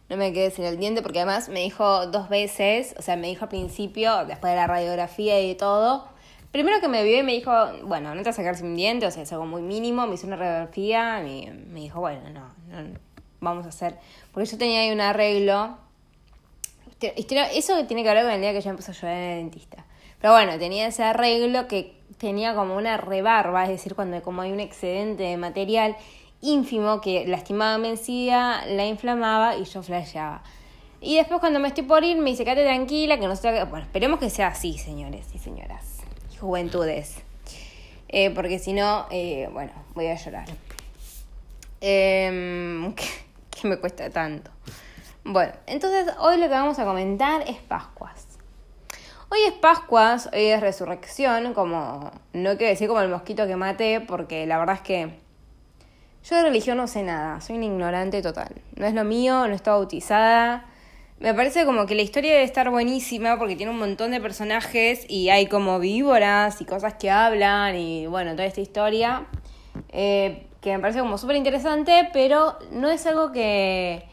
no me quedes en el diente, porque además me dijo dos veces, o sea, me dijo al principio, después de la radiografía y todo, primero que me vio y me dijo, bueno, no te vas a sacar sin diente, o sea, es algo muy mínimo, me hizo una radiografía y me dijo, bueno, no, no, vamos a hacer, porque yo tenía ahí un arreglo, eso tiene que ver con el día que yo empecé a llorar en el dentista. Pero bueno, tenía ese arreglo que tenía como una rebarba, es decir, cuando como hay un excedente de material ínfimo que lastimaba mi encía, la inflamaba y yo flasheaba. Y después cuando me estoy por ir me dice, quédate tranquila, que no sé... Bueno, esperemos que sea así, señores y señoras. Juventudes. Eh, porque si no, eh, bueno, voy a llorar. Eh, ¿qué, me cuesta tanto? Bueno, entonces hoy lo que vamos a comentar es Pascuas. Hoy es Pascuas, hoy es resurrección, como no quiero decir como el mosquito que maté, porque la verdad es que yo de religión no sé nada, soy un ignorante total. No es lo mío, no estoy bautizada. Me parece como que la historia debe estar buenísima porque tiene un montón de personajes y hay como víboras y cosas que hablan y bueno, toda esta historia eh, que me parece como súper interesante, pero no es algo que,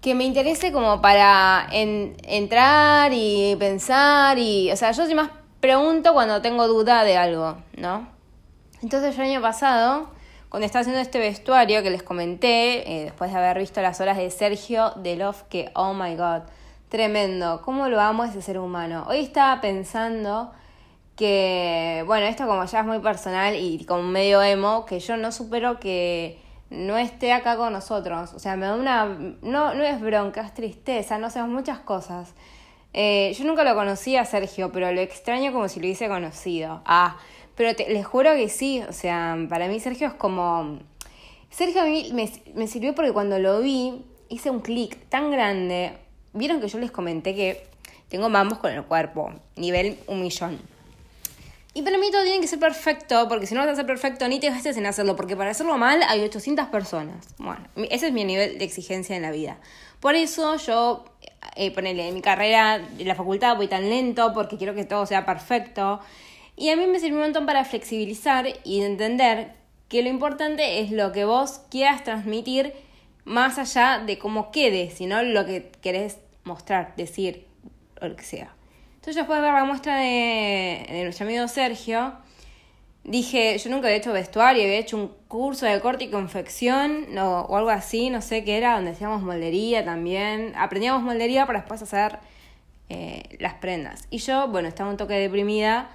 que me interese como para entrar y pensar y, o sea, yo sí más pregunto cuando tengo duda de algo, ¿no? Entonces el año pasado cuando estaba haciendo este vestuario que les comenté, eh, después de haber visto las horas de Sergio de Love, que, oh my god, tremendo, cómo lo amo ese ser humano. Hoy estaba pensando que, bueno, esto como ya es muy personal y como medio emo, que yo no supero que no esté acá con nosotros. O sea, me da una... No, no es bronca, es tristeza, no sé, muchas cosas. Eh, yo nunca lo conocí a Sergio, pero lo extraño como si lo hubiese conocido. Ah, pero te, les juro que sí, o sea, para mí Sergio es como... Sergio a mí me, me sirvió porque cuando lo vi hice un clic tan grande. Vieron que yo les comenté que tengo mambos con el cuerpo, nivel un millón. Y para mí todo tiene que ser perfecto, porque si no vas a ser perfecto, ni te gastes en hacerlo, porque para hacerlo mal hay 800 personas. Bueno, ese es mi nivel de exigencia en la vida. Por eso yo, eh, ponele, en mi carrera, en la facultad voy tan lento, porque quiero que todo sea perfecto. Y a mí me sirvió un montón para flexibilizar y entender que lo importante es lo que vos quieras transmitir más allá de cómo quede, sino lo que querés mostrar, decir o lo que sea. Entonces después de ver la muestra de, de nuestro amigo Sergio, dije, yo nunca había hecho vestuario, había hecho un curso de corte y confección no, o algo así, no sé qué era, donde hacíamos moldería también. Aprendíamos moldería para después hacer eh, las prendas. Y yo, bueno, estaba un toque deprimida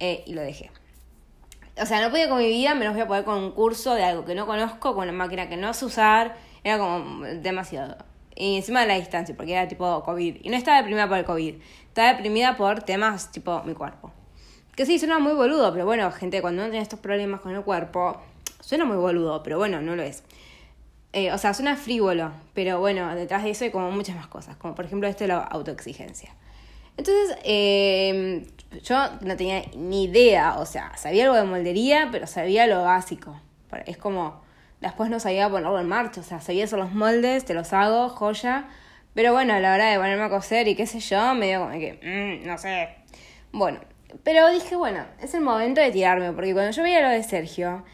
eh, y lo dejé. O sea, no podía con mi vida, menos voy a poder con un curso de algo que no conozco, con una máquina que no sé usar, era como demasiado. Y encima de la distancia, porque era tipo COVID. Y no estaba deprimida por el COVID, estaba deprimida por temas tipo mi cuerpo. Que sí, suena muy boludo, pero bueno, gente, cuando uno tiene estos problemas con el cuerpo, suena muy boludo, pero bueno, no lo es. Eh, o sea, suena frívolo, pero bueno, detrás de eso hay como muchas más cosas, como por ejemplo esto de la autoexigencia. Entonces, eh, yo no tenía ni idea, o sea, sabía algo de moldería, pero sabía lo básico. Es como, después no sabía ponerlo en marcha, o sea, sabía hacer los moldes, te los hago, joya. Pero bueno, a la hora de ponerme a coser y qué sé yo, me dio como que, mm, no sé. Bueno, pero dije, bueno, es el momento de tirarme, porque cuando yo veía lo de Sergio,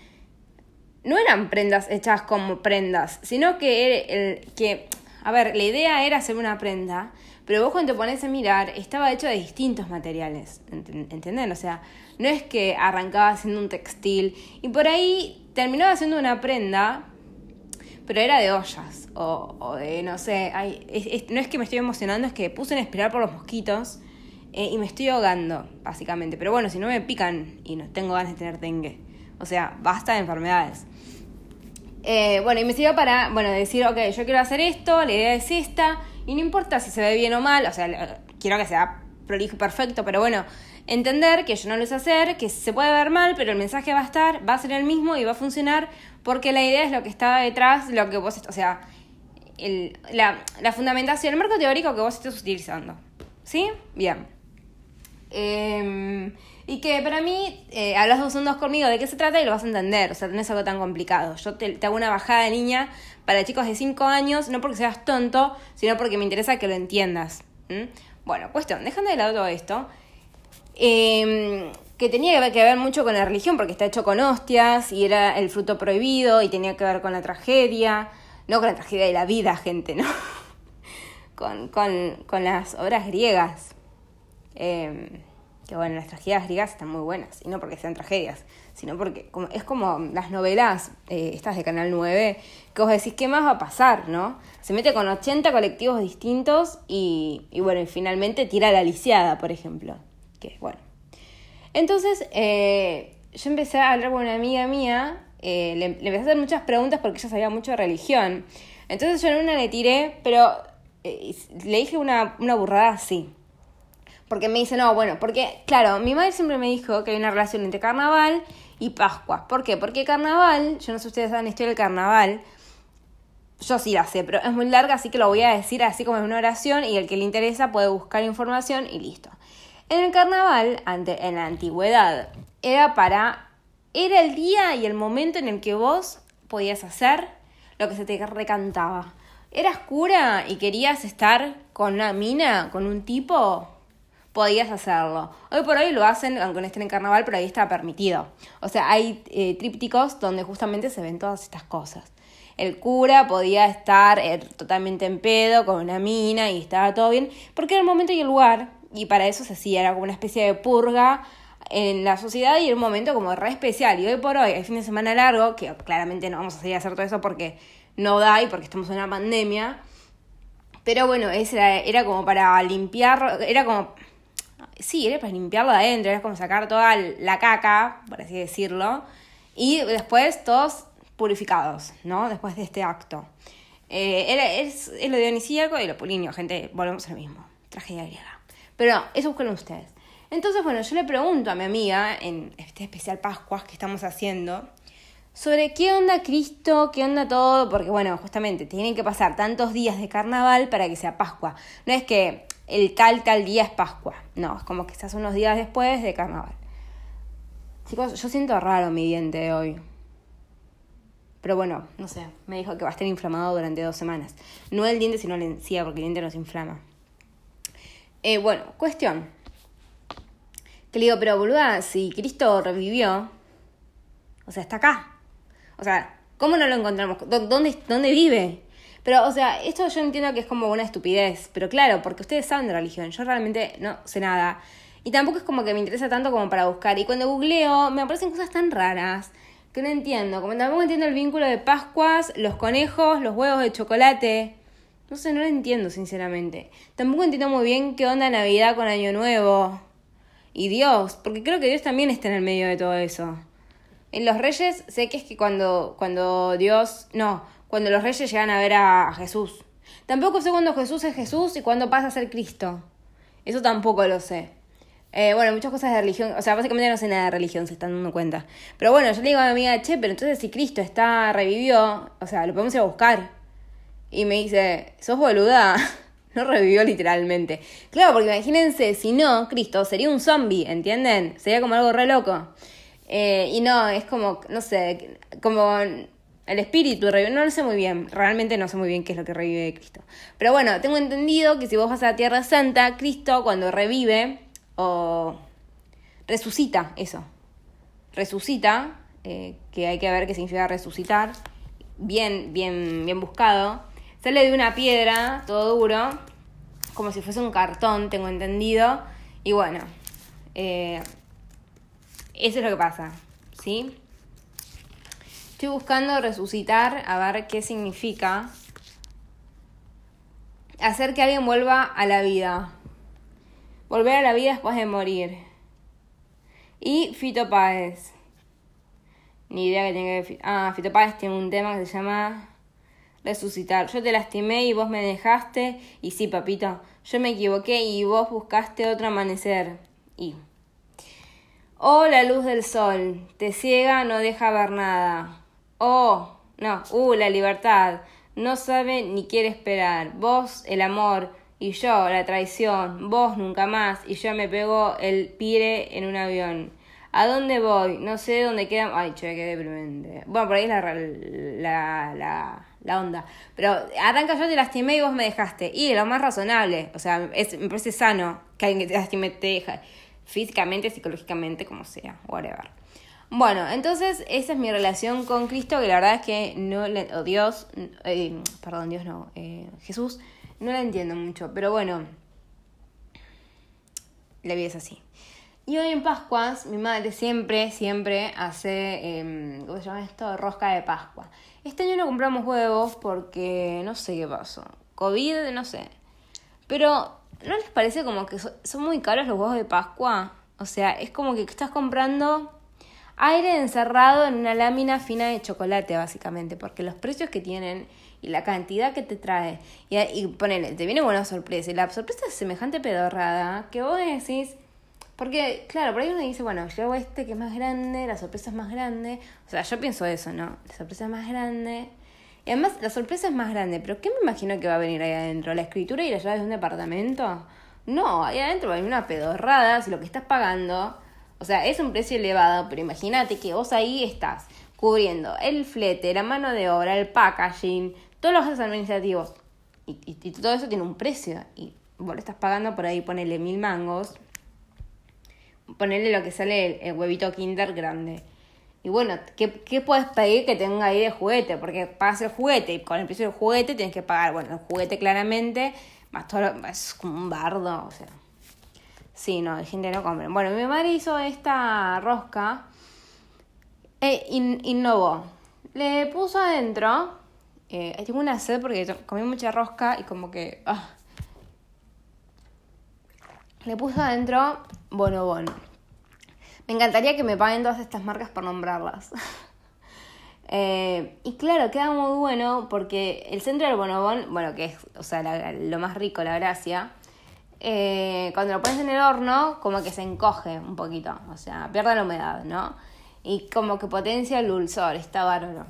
no eran prendas hechas como prendas, sino que, el, que a ver, la idea era hacer una prenda, pero vos cuando te pones a mirar, estaba hecho de distintos materiales, ¿entendés? O sea, no es que arrancaba haciendo un textil y por ahí terminaba haciendo una prenda, pero era de ollas o, de, no sé, no es que me estoy emocionando, es que puse en esperar por los mosquitos eh, y me estoy ahogando, básicamente. Pero bueno, si no me pican y no tengo ganas de tener dengue. O sea, basta de enfermedades. Eh, bueno, y me sirvió para, bueno, decir, ok, yo quiero hacer esto, la idea es esta, y no importa si se ve bien o mal, o sea, quiero que sea prolijo perfecto, pero bueno, entender que yo no lo sé hacer, que se puede ver mal, pero el mensaje va a estar, va a ser el mismo y va a funcionar, porque la idea es lo que está detrás, lo que vos, o sea, la, la fundamentación, el marco teórico que vos estés utilizando. ¿Sí? Bien. Eh, y que para mí, eh, hablas dos segundos conmigo de qué se trata y lo vas a entender. O sea, no es algo tan complicado. Yo te, hago una bajada de línea para chicos de 5 años, no porque seas tonto, sino porque me interesa que lo entiendas. Bueno, cuestión, dejando de lado todo esto. Em, que tenía que ver mucho con la religión, porque está hecho con hostias y era el fruto prohibido y tenía que ver con la tragedia, no con la tragedia de la vida, gente, ¿no? con, con, con las obras griegas. Eh, que bueno, las tragedias griegas están muy buenas, y no porque sean tragedias, sino porque es como las novelas, eh, estas de Canal 9, que vos decís, ¿qué más va a pasar, no? Se mete con 80 colectivos distintos y, bueno, y finalmente tira la lisiada, por ejemplo, que bueno. Entonces, eh, yo empecé a hablar con una amiga mía, eh, le, le, empecé a hacer muchas preguntas porque ella sabía mucho de religión. Entonces yo en una le tiré, pero le dije una, una burrada así. Porque me dice, no, bueno, porque, claro, mi madre siempre me dijo que hay una relación entre carnaval y Pascua. ¿Por qué? Porque carnaval, yo no sé si ustedes saben la historia del carnaval, yo sí la sé, pero es muy larga, así que lo voy a decir así como es una oración y el que le interesa puede buscar información y listo. En el carnaval, en la antigüedad, era para. Era el día y el momento en el que vos podías hacer lo que se te recantaba. Eras cura y querías estar con una mina, con un tipo, podías hacerlo. Hoy por hoy lo hacen, aunque no estén en carnaval, pero ahí está permitido. O sea, hay eh, trípticos donde justamente se ven todas estas cosas. El cura podía estar eh, totalmente en pedo con una mina y estaba todo bien, porque era el momento y el lugar, y para eso se hacía, era como una especie de purga en la sociedad y era un momento como re especial. Y hoy por hoy, el fin de semana largo, que claramente no vamos a salir a hacer todo eso porque no da y porque estamos en una pandemia. Pero bueno, era, era como para limpiar, era como sí, era para limpiarlo de adentro, era como sacar toda la caca, por así decirlo, y después todos purificados, ¿no? Después de este acto. Eh, era, es, lo dionisíaco y lo pulinio, gente, volvemos a lo mismo, tragedia griega. Pero no, eso buscan ustedes. Entonces, bueno, yo le pregunto a mi amiga en este especial Pascuas que estamos haciendo sobre qué onda Cristo, qué onda todo, porque bueno, justamente tienen que pasar tantos días de carnaval para que sea Pascua. No es que el tal, tal día es Pascua. No, es como que estás unos días después de carnaval. Chicos, yo siento raro mi diente de hoy. Pero bueno, no sé, me dijo que va a estar inflamado durante dos semanas. No el diente, sino la encía, porque el diente no se inflama. Eh, bueno, cuestión. Que le digo, pero boluda, si Cristo revivió, o sea, está acá. O sea, ¿cómo no lo encontramos? ¿Dónde, dónde vive? Pero, o sea, esto yo entiendo que es como una estupidez, pero claro, porque ustedes saben de religión, yo realmente no sé nada. Y tampoco es como que me interesa tanto como para buscar. Y cuando googleo, me aparecen cosas tan raras que no entiendo. Como tampoco entiendo el vínculo de Pascuas, los conejos, los huevos de chocolate. No sé, no lo entiendo, sinceramente. Tampoco entiendo muy bien qué onda Navidad con Año Nuevo. Y Dios, porque creo que Dios también está en el medio de todo eso. En los Reyes sé que es que cuando, cuando Dios... No, cuando los reyes llegan a ver a, Jesús. Tampoco sé cuándo Jesús es Jesús y cuándo pasa a ser Cristo. Eso tampoco lo sé. Eh, bueno, muchas cosas de religión, o sea, básicamente no sé nada de religión, se están dando cuenta. Pero bueno, yo le digo a mi amiga, che, pero entonces si Cristo está, revivió, o sea, lo podemos ir a buscar. Y me dice, sos boluda, no revivió literalmente. Claro, porque imagínense, si no, Cristo sería un zombie, ¿entienden? Sería como algo re loco. Eh, y no, es como, no sé, como el espíritu revive, no lo sé muy bien, realmente no sé muy bien qué es lo que revive Cristo. Pero bueno, tengo entendido que si vos vas a la Tierra Santa, Cristo cuando revive o resucita, eso, resucita, eh, que hay que ver qué significa resucitar, bien, bien, bien buscado, sale de una piedra, todo duro, como si fuese un cartón, tengo entendido, y bueno, eh, eso es lo que pasa, ¿sí? Estoy buscando resucitar, a ver qué significa hacer que alguien vuelva a la vida. Volver a la vida después de morir. Y Fito Páez. Ni idea que tenga que... Ah, Fito Páez tiene un tema que se llama Resucitar. Yo te lastimé y vos me dejaste. Y sí, papito, yo me equivoqué y vos buscaste otro amanecer. Y... Oh, la luz del sol, te ciega, no deja ver nada. Oh, no, uh, la libertad, no sabe ni quiere esperar. Vos, el amor, y yo, la traición. Vos, nunca más, y yo me pego el pire en un avión. ¿A dónde voy? No sé dónde queda. Ay, che, qué deprimente. Bueno, por ahí es la, la, la, la, onda. Pero arranca yo te lastimé y vos me dejaste. Y lo más razonable. O sea, es, me parece sano que alguien que te lastime te deja físicamente, psicológicamente, como sea, whatever. Bueno, entonces esa es mi relación con Cristo, que la verdad es que no le, o Dios, eh, perdón, Dios no, eh, Jesús, no la entiendo mucho, pero bueno, la vida es así. Y hoy en Pascuas, mi madre siempre, siempre hace, em, ¿cómo se llama esto? Rosca de Pascua. Este año no compramos huevos porque no sé qué pasó. COVID, no sé. Pero ¿No les parece como que son muy caros los huevos de Pascua? O sea, es como que estás comprando aire encerrado en una lámina fina de chocolate, básicamente, porque los precios que tienen y la cantidad que te trae, y, y ponele, te viene buena sorpresa, y la sorpresa es semejante pedorrada, que vos decís, porque, claro, por ahí uno dice, bueno, yo hago este que es más grande, la sorpresa es más grande, o sea, yo pienso eso, ¿no? La sorpresa es más grande, y además la sorpresa es más grande, pero ¿qué me imagino que va a venir ahí adentro? ¿La escritura y las llaves de un departamento? No, ahí adentro va a venir una pedorrada si lo que estás pagando, o sea, es un precio elevado, pero imagínate que vos ahí estás cubriendo el flete, la mano de obra, el packaging, todos los gastos administrativos, y, y, todo eso tiene un precio, y vos le estás pagando por ahí, ponele mil mangos, ponerle lo que sale el, huevito Kinder grande. Y bueno, ¿qué, ¿qué, puedes pedir que tenga ahí de juguete? Porque pagas el juguete y con el precio del juguete tienes que pagar, bueno, el juguete claramente, más todo es como un bardo, o sea. Sí, no, hay gente no compra. Bueno, mi madre hizo esta rosca e innovó. Le puso adentro, eh, tengo una sed porque comí mucha rosca y como que... Ah. Le puso adentro bonobón. Me encantaría que me paguen todas estas marcas por nombrarlas. Eh, y claro, queda muy bueno porque el centro del bonobón, bueno, que es, o sea, lo más rico, la gracia, eh, cuando lo pones en el horno, como que se encoge un poquito, o sea, pierde la humedad, ¿no? Y como que potencia el dulzor, está bárbaro.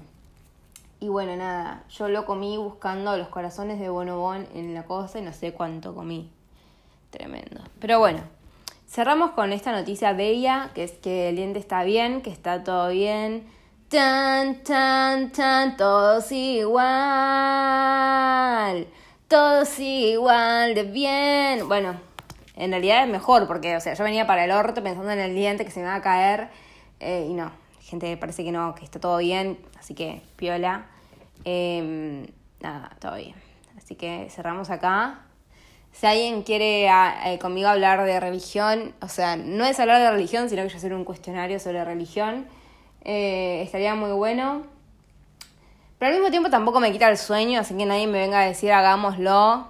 Y bueno, nada, yo lo comí buscando los corazones de bonobón en la cosa y no sé cuánto comí. Tremendo. Pero bueno, Cerramos con esta noticia bella, que es que el diente está bien, que está todo bien. Tan, tan, tan, todos igual. Todos igual de bien. Bueno, en realidad es mejor, porque, o sea, yo venía para el orto pensando en el diente que se me va a caer. Eh, y no, gente parece que no, que está todo bien. Así que, piola. Em, nada, todo bien. Así que cerramos acá. Si alguien quiere ah, eh, conmigo hablar de religión, o sea, no es hablar de religión, sino que yo hacer un cuestionario sobre religión, eh, estaría muy bueno. Pero al mismo tiempo tampoco me quita el sueño, así que nadie me venga a decir hagámoslo.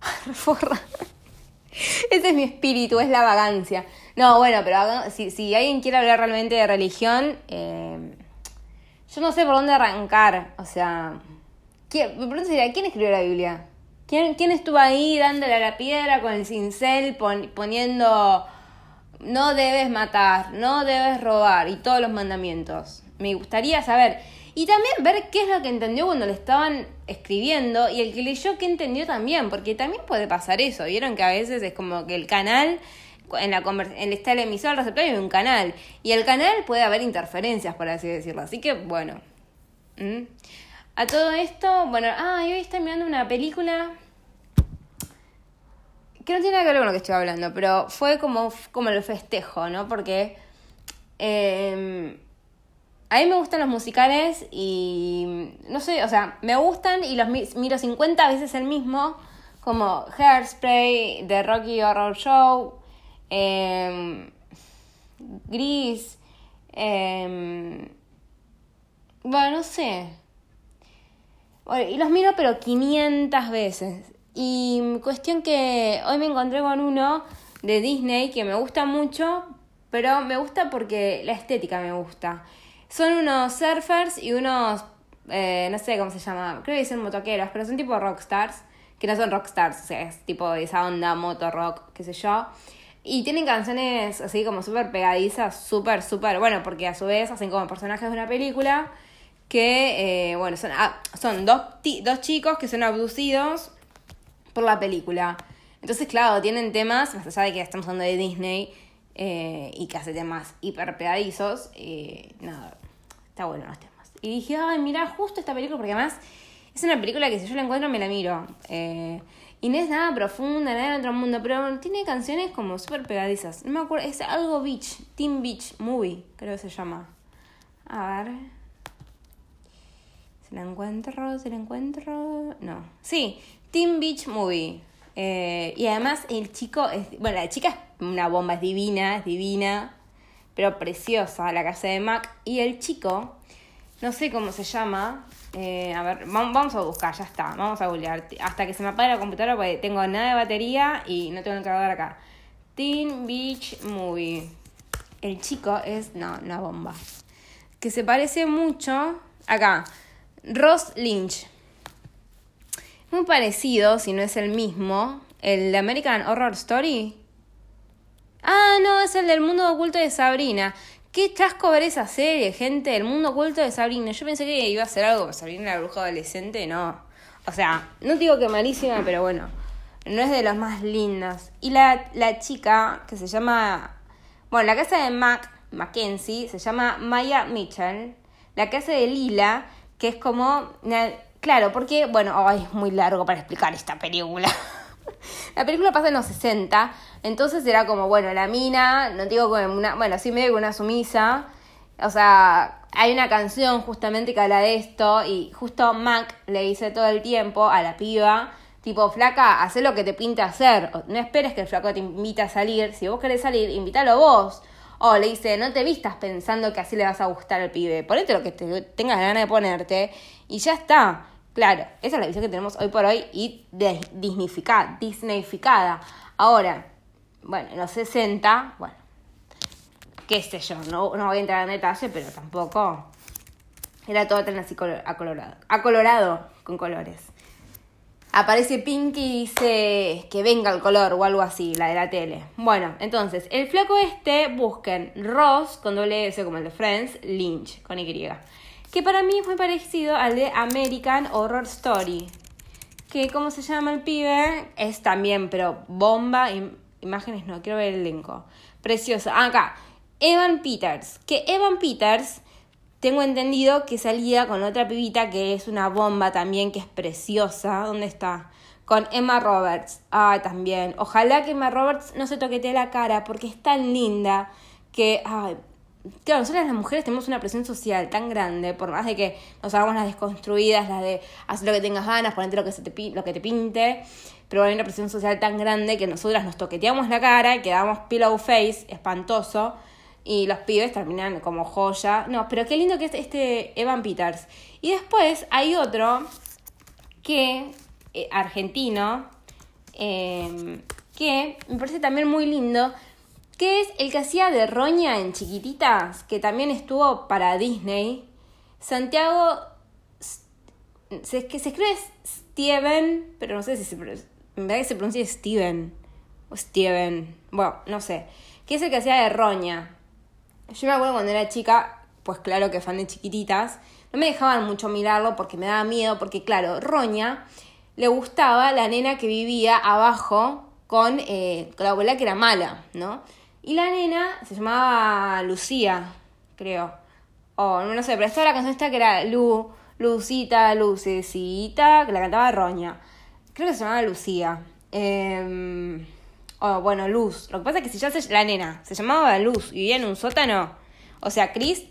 Ese es mi espíritu, es la vagancia. No, bueno, pero si, si alguien quiere hablar realmente de religión, eh, yo no sé por dónde arrancar. O sea, ¿quién, me pregunto ¿quién escribió la Biblia? ¿Quién, ¿Quién estuvo ahí dándole a la piedra con el cincel poniendo no debes matar, no debes robar y todos los mandamientos? Me gustaría saber. Y también ver qué es lo que entendió cuando le estaban escribiendo y el que leyó qué entendió también, porque también puede pasar eso. Vieron que a veces es como que el canal en la en está el emisor, receptor y un canal. Y el canal puede haber interferencias, por así decirlo. Así que, bueno. A todo esto, bueno, ah, hoy estoy mirando una película que no tiene nada que ver con lo que estoy hablando, pero fue como, como el festejo, ¿no? Porque em, a mí me gustan los musicales y no sé, o sea, me gustan y los miro 50 veces el mismo, como Hairspray, The Rocky Horror Show, eh, Gris, eh, bueno, no sé. y los miro pero 500 veces. Y cuestión que hoy me encontré con uno de Disney que me gusta mucho, pero me gusta porque la estética me gusta. Son unos surfers y unos, eh, no sé cómo se llama, creo que dicen motoqueros, pero son tipo rockstars, que no son rockstars, o sea, es tipo esa onda, moto rock, qué sé yo. Y tienen canciones así como súper pegadizas, súper, súper, bueno, porque a su vez hacen como personajes de una película que, eh, bueno, son, ah, son dos, dos chicos que son abducidos por la película. Entonces, claro, tienen temas, más allá de que estamos hablando de Disney eh, y que hace temas hiper pegadizos, eh, nada, está bueno los temas. Y dije, ay, mira, justo esta película, porque además es una película que si yo la encuentro me la miro. Eh, y no es nada profunda, nada de otro mundo, pero tiene canciones como súper pegadizas. No me acuerdo, es algo Beach, Team Beach Movie, creo que se llama. A ver. Se la encuentro, se la encuentro. No. Sí, Teen Beach Movie. Eh, y además el chico es, bueno, la chica es una bomba, es divina, es divina, pero preciosa, la casa de Mac. Y el chico, no sé cómo se llama, eh, a ver, vamos a buscar, ya está, vamos a googlear. Hasta que se me apague la computadora porque tengo nada de batería y no tengo el cargador acá. Teen Beach Movie. El chico es, no, una bomba. Que se parece mucho, acá, Ross Lynch muy parecido, si no es el mismo, el de American Horror Story. Ah, no, es el del mundo oculto de Sabrina. Qué chasco ver esa serie, gente, el mundo oculto de Sabrina. Yo pensé que iba a ser algo, Sabrina la bruja adolescente, no. O sea, no digo que malísima, pero bueno, no es de las más lindas. Y la, la chica, que se llama, bueno, la casa de Mac, Mackenzie, se llama Maya Mitchell. La casa de Lila, que es como Claro, porque, bueno, es muy largo para explicar esta película. la película pasa en los 60, entonces era como, bueno, la mina, no digo como una, bueno, sí medio que una sumisa, o sea, hay una canción justamente que habla de esto y justo Mac le dice todo el tiempo a la piba, tipo, flaca, haz lo que te pinte hacer, no esperes que el flaco te invite a salir, si vos querés salir, invítalo vos. O le dice, no te vistas pensando que así le vas a gustar al pibe, ponete lo que te, tengas ganas de ponerte y ya está. Claro, esa es la visión que tenemos hoy por hoy y disneyficada, disneyficada. Ahora, bueno, en los 60, bueno, qué sé yo, no, no voy a entrar en detalle, pero tampoco era todo tan así acolorado. Acolorado con colores. Aparece Pinky y dice que venga el color o algo así, la de la tele. Bueno, entonces, el flaco este, busquen Ross con doble S como el de Friends, Lynch con Y que para mí es muy parecido al de American Horror Story. Que como se llama el pibe, es también, pero bomba, imágenes no, quiero ver el elenco. Precioso. Ah, acá, Evan Peters. Que Evan Peters, tengo entendido que salía con otra pibita que es una bomba también, que es preciosa. ¿Dónde está? Con Emma Roberts. Ah, también. Ojalá que Emma Roberts no se toquetee la cara porque es tan linda que, ay, claro, nosotras las mujeres tenemos una presión social tan grande, por más de que nos hagamos las desconstruidas, las de hacer lo que tengas ganas, ponerte lo que, se te, lo que te pinte, pero hay una presión social tan grande que nosotras nos toqueteamos la cara, quedamos pillow face, espantoso, y los pibes terminan como joya. No, pero qué lindo que es este Evan Peters. Y después hay otro que, eh, argentino, eh, que me parece también muy lindo, que es el que hacía de Roña en Chiquititas, que también estuvo para Disney. Santiago, se, que se escribe Steven, pero no sé si se, en verdad que se pronuncia Steven o Steven, bueno, no sé, que es el que hacía de Roña. Yo me acuerdo cuando era chica, pues claro que fan de Chiquititas, no me dejaban mucho mirarlo porque me daba miedo, porque claro, Roña le gustaba la nena que vivía abajo con, eh, con la abuela que era mala, ¿no? Y la nena se llamaba Lucía, creo. O no sé, pero estaba la canción esta que era Lu, Lucita, Lucecita, que la cantaba Roña. Creo que se llamaba Lucía. Eh, o bueno, Luz. Lo que pasa es que si ya se, la nena se llamaba Luz y vivía en un sótano, o sea, Chris,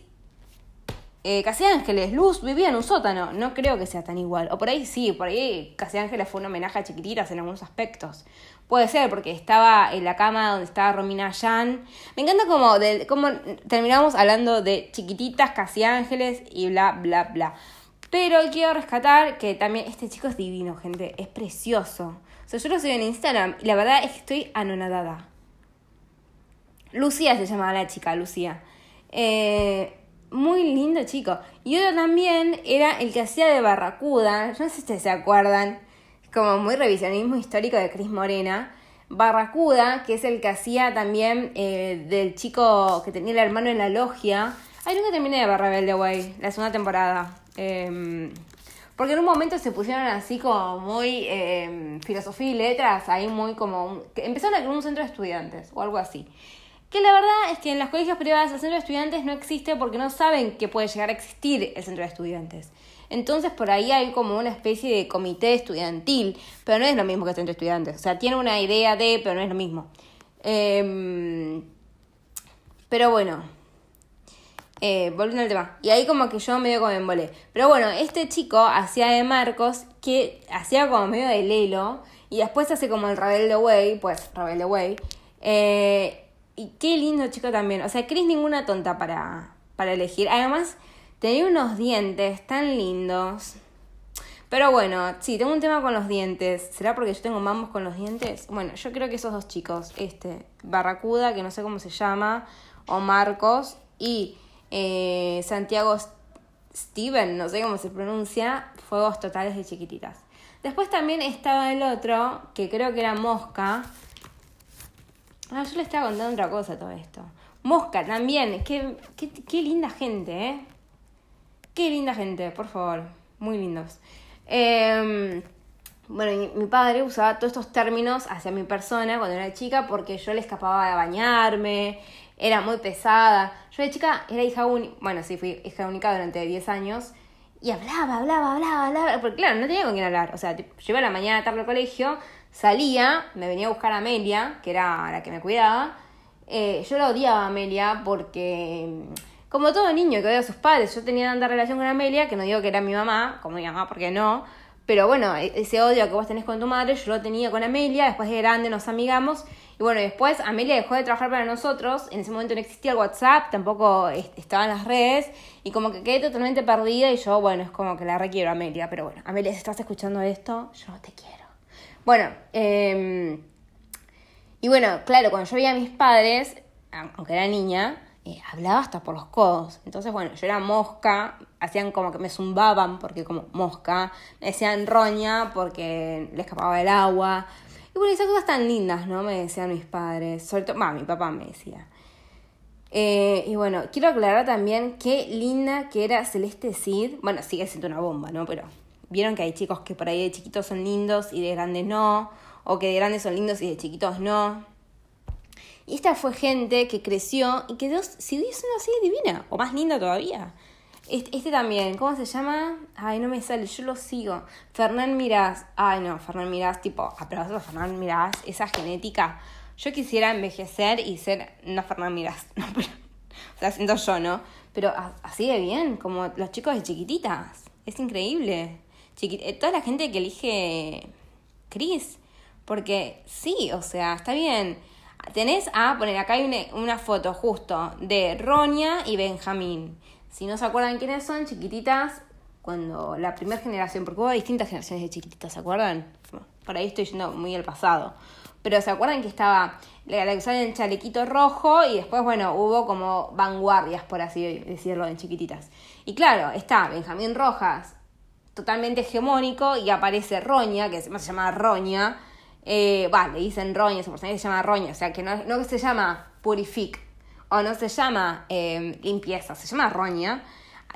eh, Casi Ángeles, Luz vivía en un sótano. No creo que sea tan igual. O por ahí sí, por ahí Casi Ángeles fue un homenaje a chiquititas en algunos aspectos. Puede ser, porque estaba en la cama donde estaba Romina Yan. Me encanta como, de, como terminamos hablando de chiquititas, Casi Ángeles y bla, bla, bla. Pero quiero rescatar que también este chico es divino, gente. Es precioso. O sea, yo lo sigo en Instagram y la verdad es que estoy anonadada. Lucía se llamaba la chica, Lucía. Eh, muy lindo chico. Y otro también era el que hacía de Barracuda. No sé si ustedes se acuerdan. Como muy revisionismo histórico de Cris Morena. Barracuda, que es el que hacía también eh, del chico que tenía el hermano en la logia. Ay, nunca terminé de Rebelde Way, la segunda temporada. Eh, porque en un momento se pusieron así como muy eh, filosofía y letras, ahí muy como... empezaron a crear un centro de estudiantes o algo así. Que la verdad es que en los colegios privados el centro de estudiantes no existe porque no saben que puede llegar a existir el centro de estudiantes. Entonces por ahí hay como una especie de comité estudiantil, pero no es lo mismo que el centro de estudiantes. O sea, tiene una idea de, pero no es lo mismo. Em, pero bueno, eh, volviendo al tema. Y ahí como que yo medio como me. Pero bueno, este chico hacía de Marcos, que hacía como medio de Lelo, y después hace como el Rebelde Way, pues Rebelde Way. Eh, y qué lindo chico también. O sea, Chris ninguna tonta para, para elegir. Además, tenía unos dientes tan lindos. Pero bueno, sí, tengo un tema con los dientes. ¿Será porque yo tengo mambos con los dientes? Bueno, yo creo que esos dos chicos, este, Barracuda, que no sé cómo se llama, o Marcos, y eh, Santiago Steven, no sé cómo se pronuncia, Fuegos Totales de Chiquititas. Después también estaba el otro, que creo que era Mosca. Ah, yo le estaba contando otra cosa todo esto. Mosca también, qué, qué, linda gente, ¿eh? Qué linda gente, por favor. Muy lindos. Em, bueno, mi padre usaba todos estos términos hacia mi persona cuando era chica porque yo le escapaba de bañarme, era muy pesada. Yo de chica era hija única, bueno, sí, fui hija única durante 10 años. Y hablaba, hablaba, hablaba, hablaba. Porque claro, no tenía con quién hablar. O sea, a la mañana tarde al colegio, salía, me venía a buscar a Amelia, que era la que me cuidaba. Eh, yo la odiaba a Amelia porque, como todo niño que odia a sus padres, yo tenía tanta relación con Amelia, que no digo que era mi mamá, como mi mamá, porque no. Pero bueno, e-, ese odio que vos tenés con tu madre, yo lo tenía con Amelia, después de grande nos amigamos y bueno, después Amelia dejó de trabajar para nosotros, en ese momento no existía el WhatsApp, tampoco estaban las redes, y como que quedé totalmente perdida y yo, bueno, es como que la requiero Amelia, pero bueno, Amelia, si estás escuchando esto, yo te quiero. Bueno, eh, y bueno, claro, cuando yo veía a mis padres, aunque era niña, eh, hablaba hasta por los codos. Entonces, bueno, yo era mosca, hacían como que me zumbaban porque como mosca, me decían roña porque le escapaba el agua, y bueno, esas cosas tan lindas, ¿no? Me decían mis padres. Sobre todo, mi papá me decía. Eh, y bueno, quiero aclarar también qué linda que era Celeste Cid. Bueno, sigue siendo una bomba, ¿no? Pero vieron que hay chicos que por ahí de chiquitos son lindos y de grandes no. O que de grandes son lindos y de chiquitos no. Y esta fue gente que creció y que Dios siguió siendo así divina. O más linda todavía. Este, también, ¿cómo se llama? Ay, no me sale, yo lo sigo. Fernán Mirás. Ay, no, Fernán Mirás, tipo, aplausos a Fernán Mirás, esa genética. Yo quisiera envejecer y ser, no Fernán Mirás, no, pero, o sea, siento yo, ¿no? Pero así de bien, como los chicos de chiquititas. Es increíble. Eh, toda la gente que elige Chris. Porque sí, o sea, está bien. Tenés a poner acá hay una, una foto justo de Ronia y Benjamín. Si no se acuerdan quiénes son, chiquititas, cuando la primera generación, porque hubo distintas generaciones de chiquititas, ¿se acuerdan? Por ahí estoy yendo muy al pasado. Pero ¿se acuerdan que estaba la que usaban el chalequito rojo y después, bueno, hubo como vanguardias, por así decirlo, en chiquititas? Y claro, está Benjamín Rojas, totalmente hegemónico, y aparece Roña, que se llama Roña. Eh, le dicen Roña, ese personaje se llama Roña, o sea, que no, no se llama Purific, o no se llama em, limpieza, se llama roña.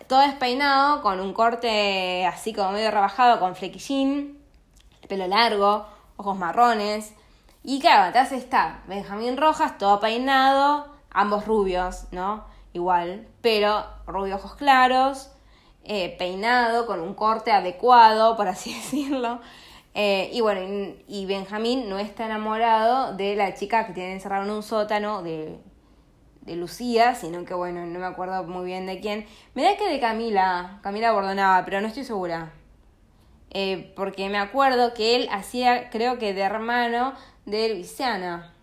Todo despeinado, con un corte así como medio rebajado, con flequillín, pelo largo, ojos marrones. Y claro, atrás está Benjamín Rojas, todo peinado, ambos rubios, ¿no? Igual, pero rubio ojos claros, eh, peinado, con un corte adecuado, por así decirlo. Eh, y bueno, y, Benjamín no está enamorado de la chica que tiene encerrado en un sótano de, de Lucía, sino que bueno, no me acuerdo muy bien de quién. Me da que de Camila, Camila Bordonaba, pero no estoy segura. Eh, porque me acuerdo que él hacía, creo que de hermano de Luisiana.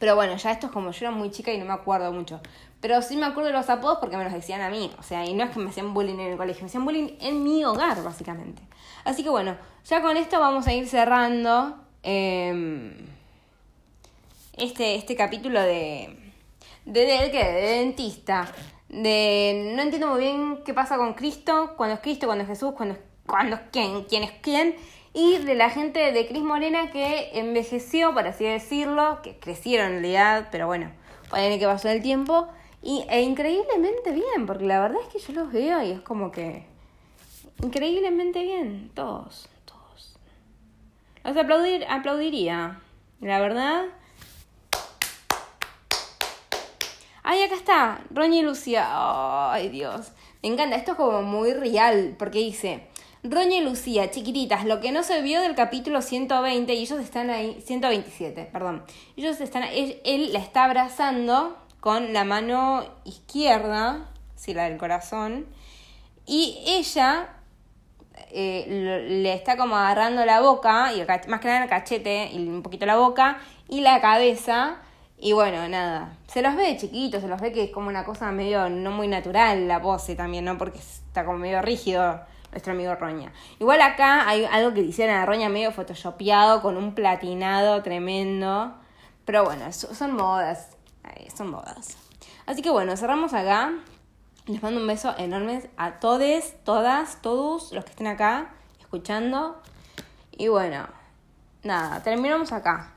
Pero bueno, ya esto es como yo era muy chica y no me acuerdo mucho. Pero sí me acuerdo de los apodos porque me los decían a mí. O sea, y no es que me hacían bullying en el colegio, me hacían bullying en mi hogar, básicamente. Así que bueno, ya con esto vamos a ir cerrando em, este, este capítulo de. De, de, ¿qué? de dentista. De. No entiendo muy bien qué pasa con Cristo, cuando es Cristo, cuando es Jesús, cuando es, cuando es quién, quién es quién y de la gente de Cris Morena que envejeció, por así decirlo, que crecieron en realidad, pero bueno, pueden que pasó el tiempo, y, e increíblemente bien, porque la verdad es que yo los veo y es como que increíblemente bien, todos, todos. Los aplaudir, aplaudiría, la verdad. Ay, acá está, Roña y Lucía. Ay, Dios. Me encanta, esto es como muy real, porque dice, Roña y Lucía, chiquititas, lo que no se vio del capítulo 120 y ellos están ahí, 127, perdón. Ellos están, él, la está abrazando con la mano izquierda, sí, la del corazón, y ella eh, le está como agarrando la boca, y más que nada el cachete, y un poquito la boca, y la cabeza, y bueno, nada, se los ve chiquitos, se los ve que es como una cosa medio no muy natural la pose también, ¿no? Porque está como medio rígido nuestro amigo Roña. Igual acá hay algo que hicieron a Roña medio photoshopeado con un platinado tremendo. Pero bueno, son modas. Son modas. Así que bueno, cerramos acá. Les mando un beso enorme a todos, todas, todos los que estén acá escuchando. Y bueno, nada, terminamos acá.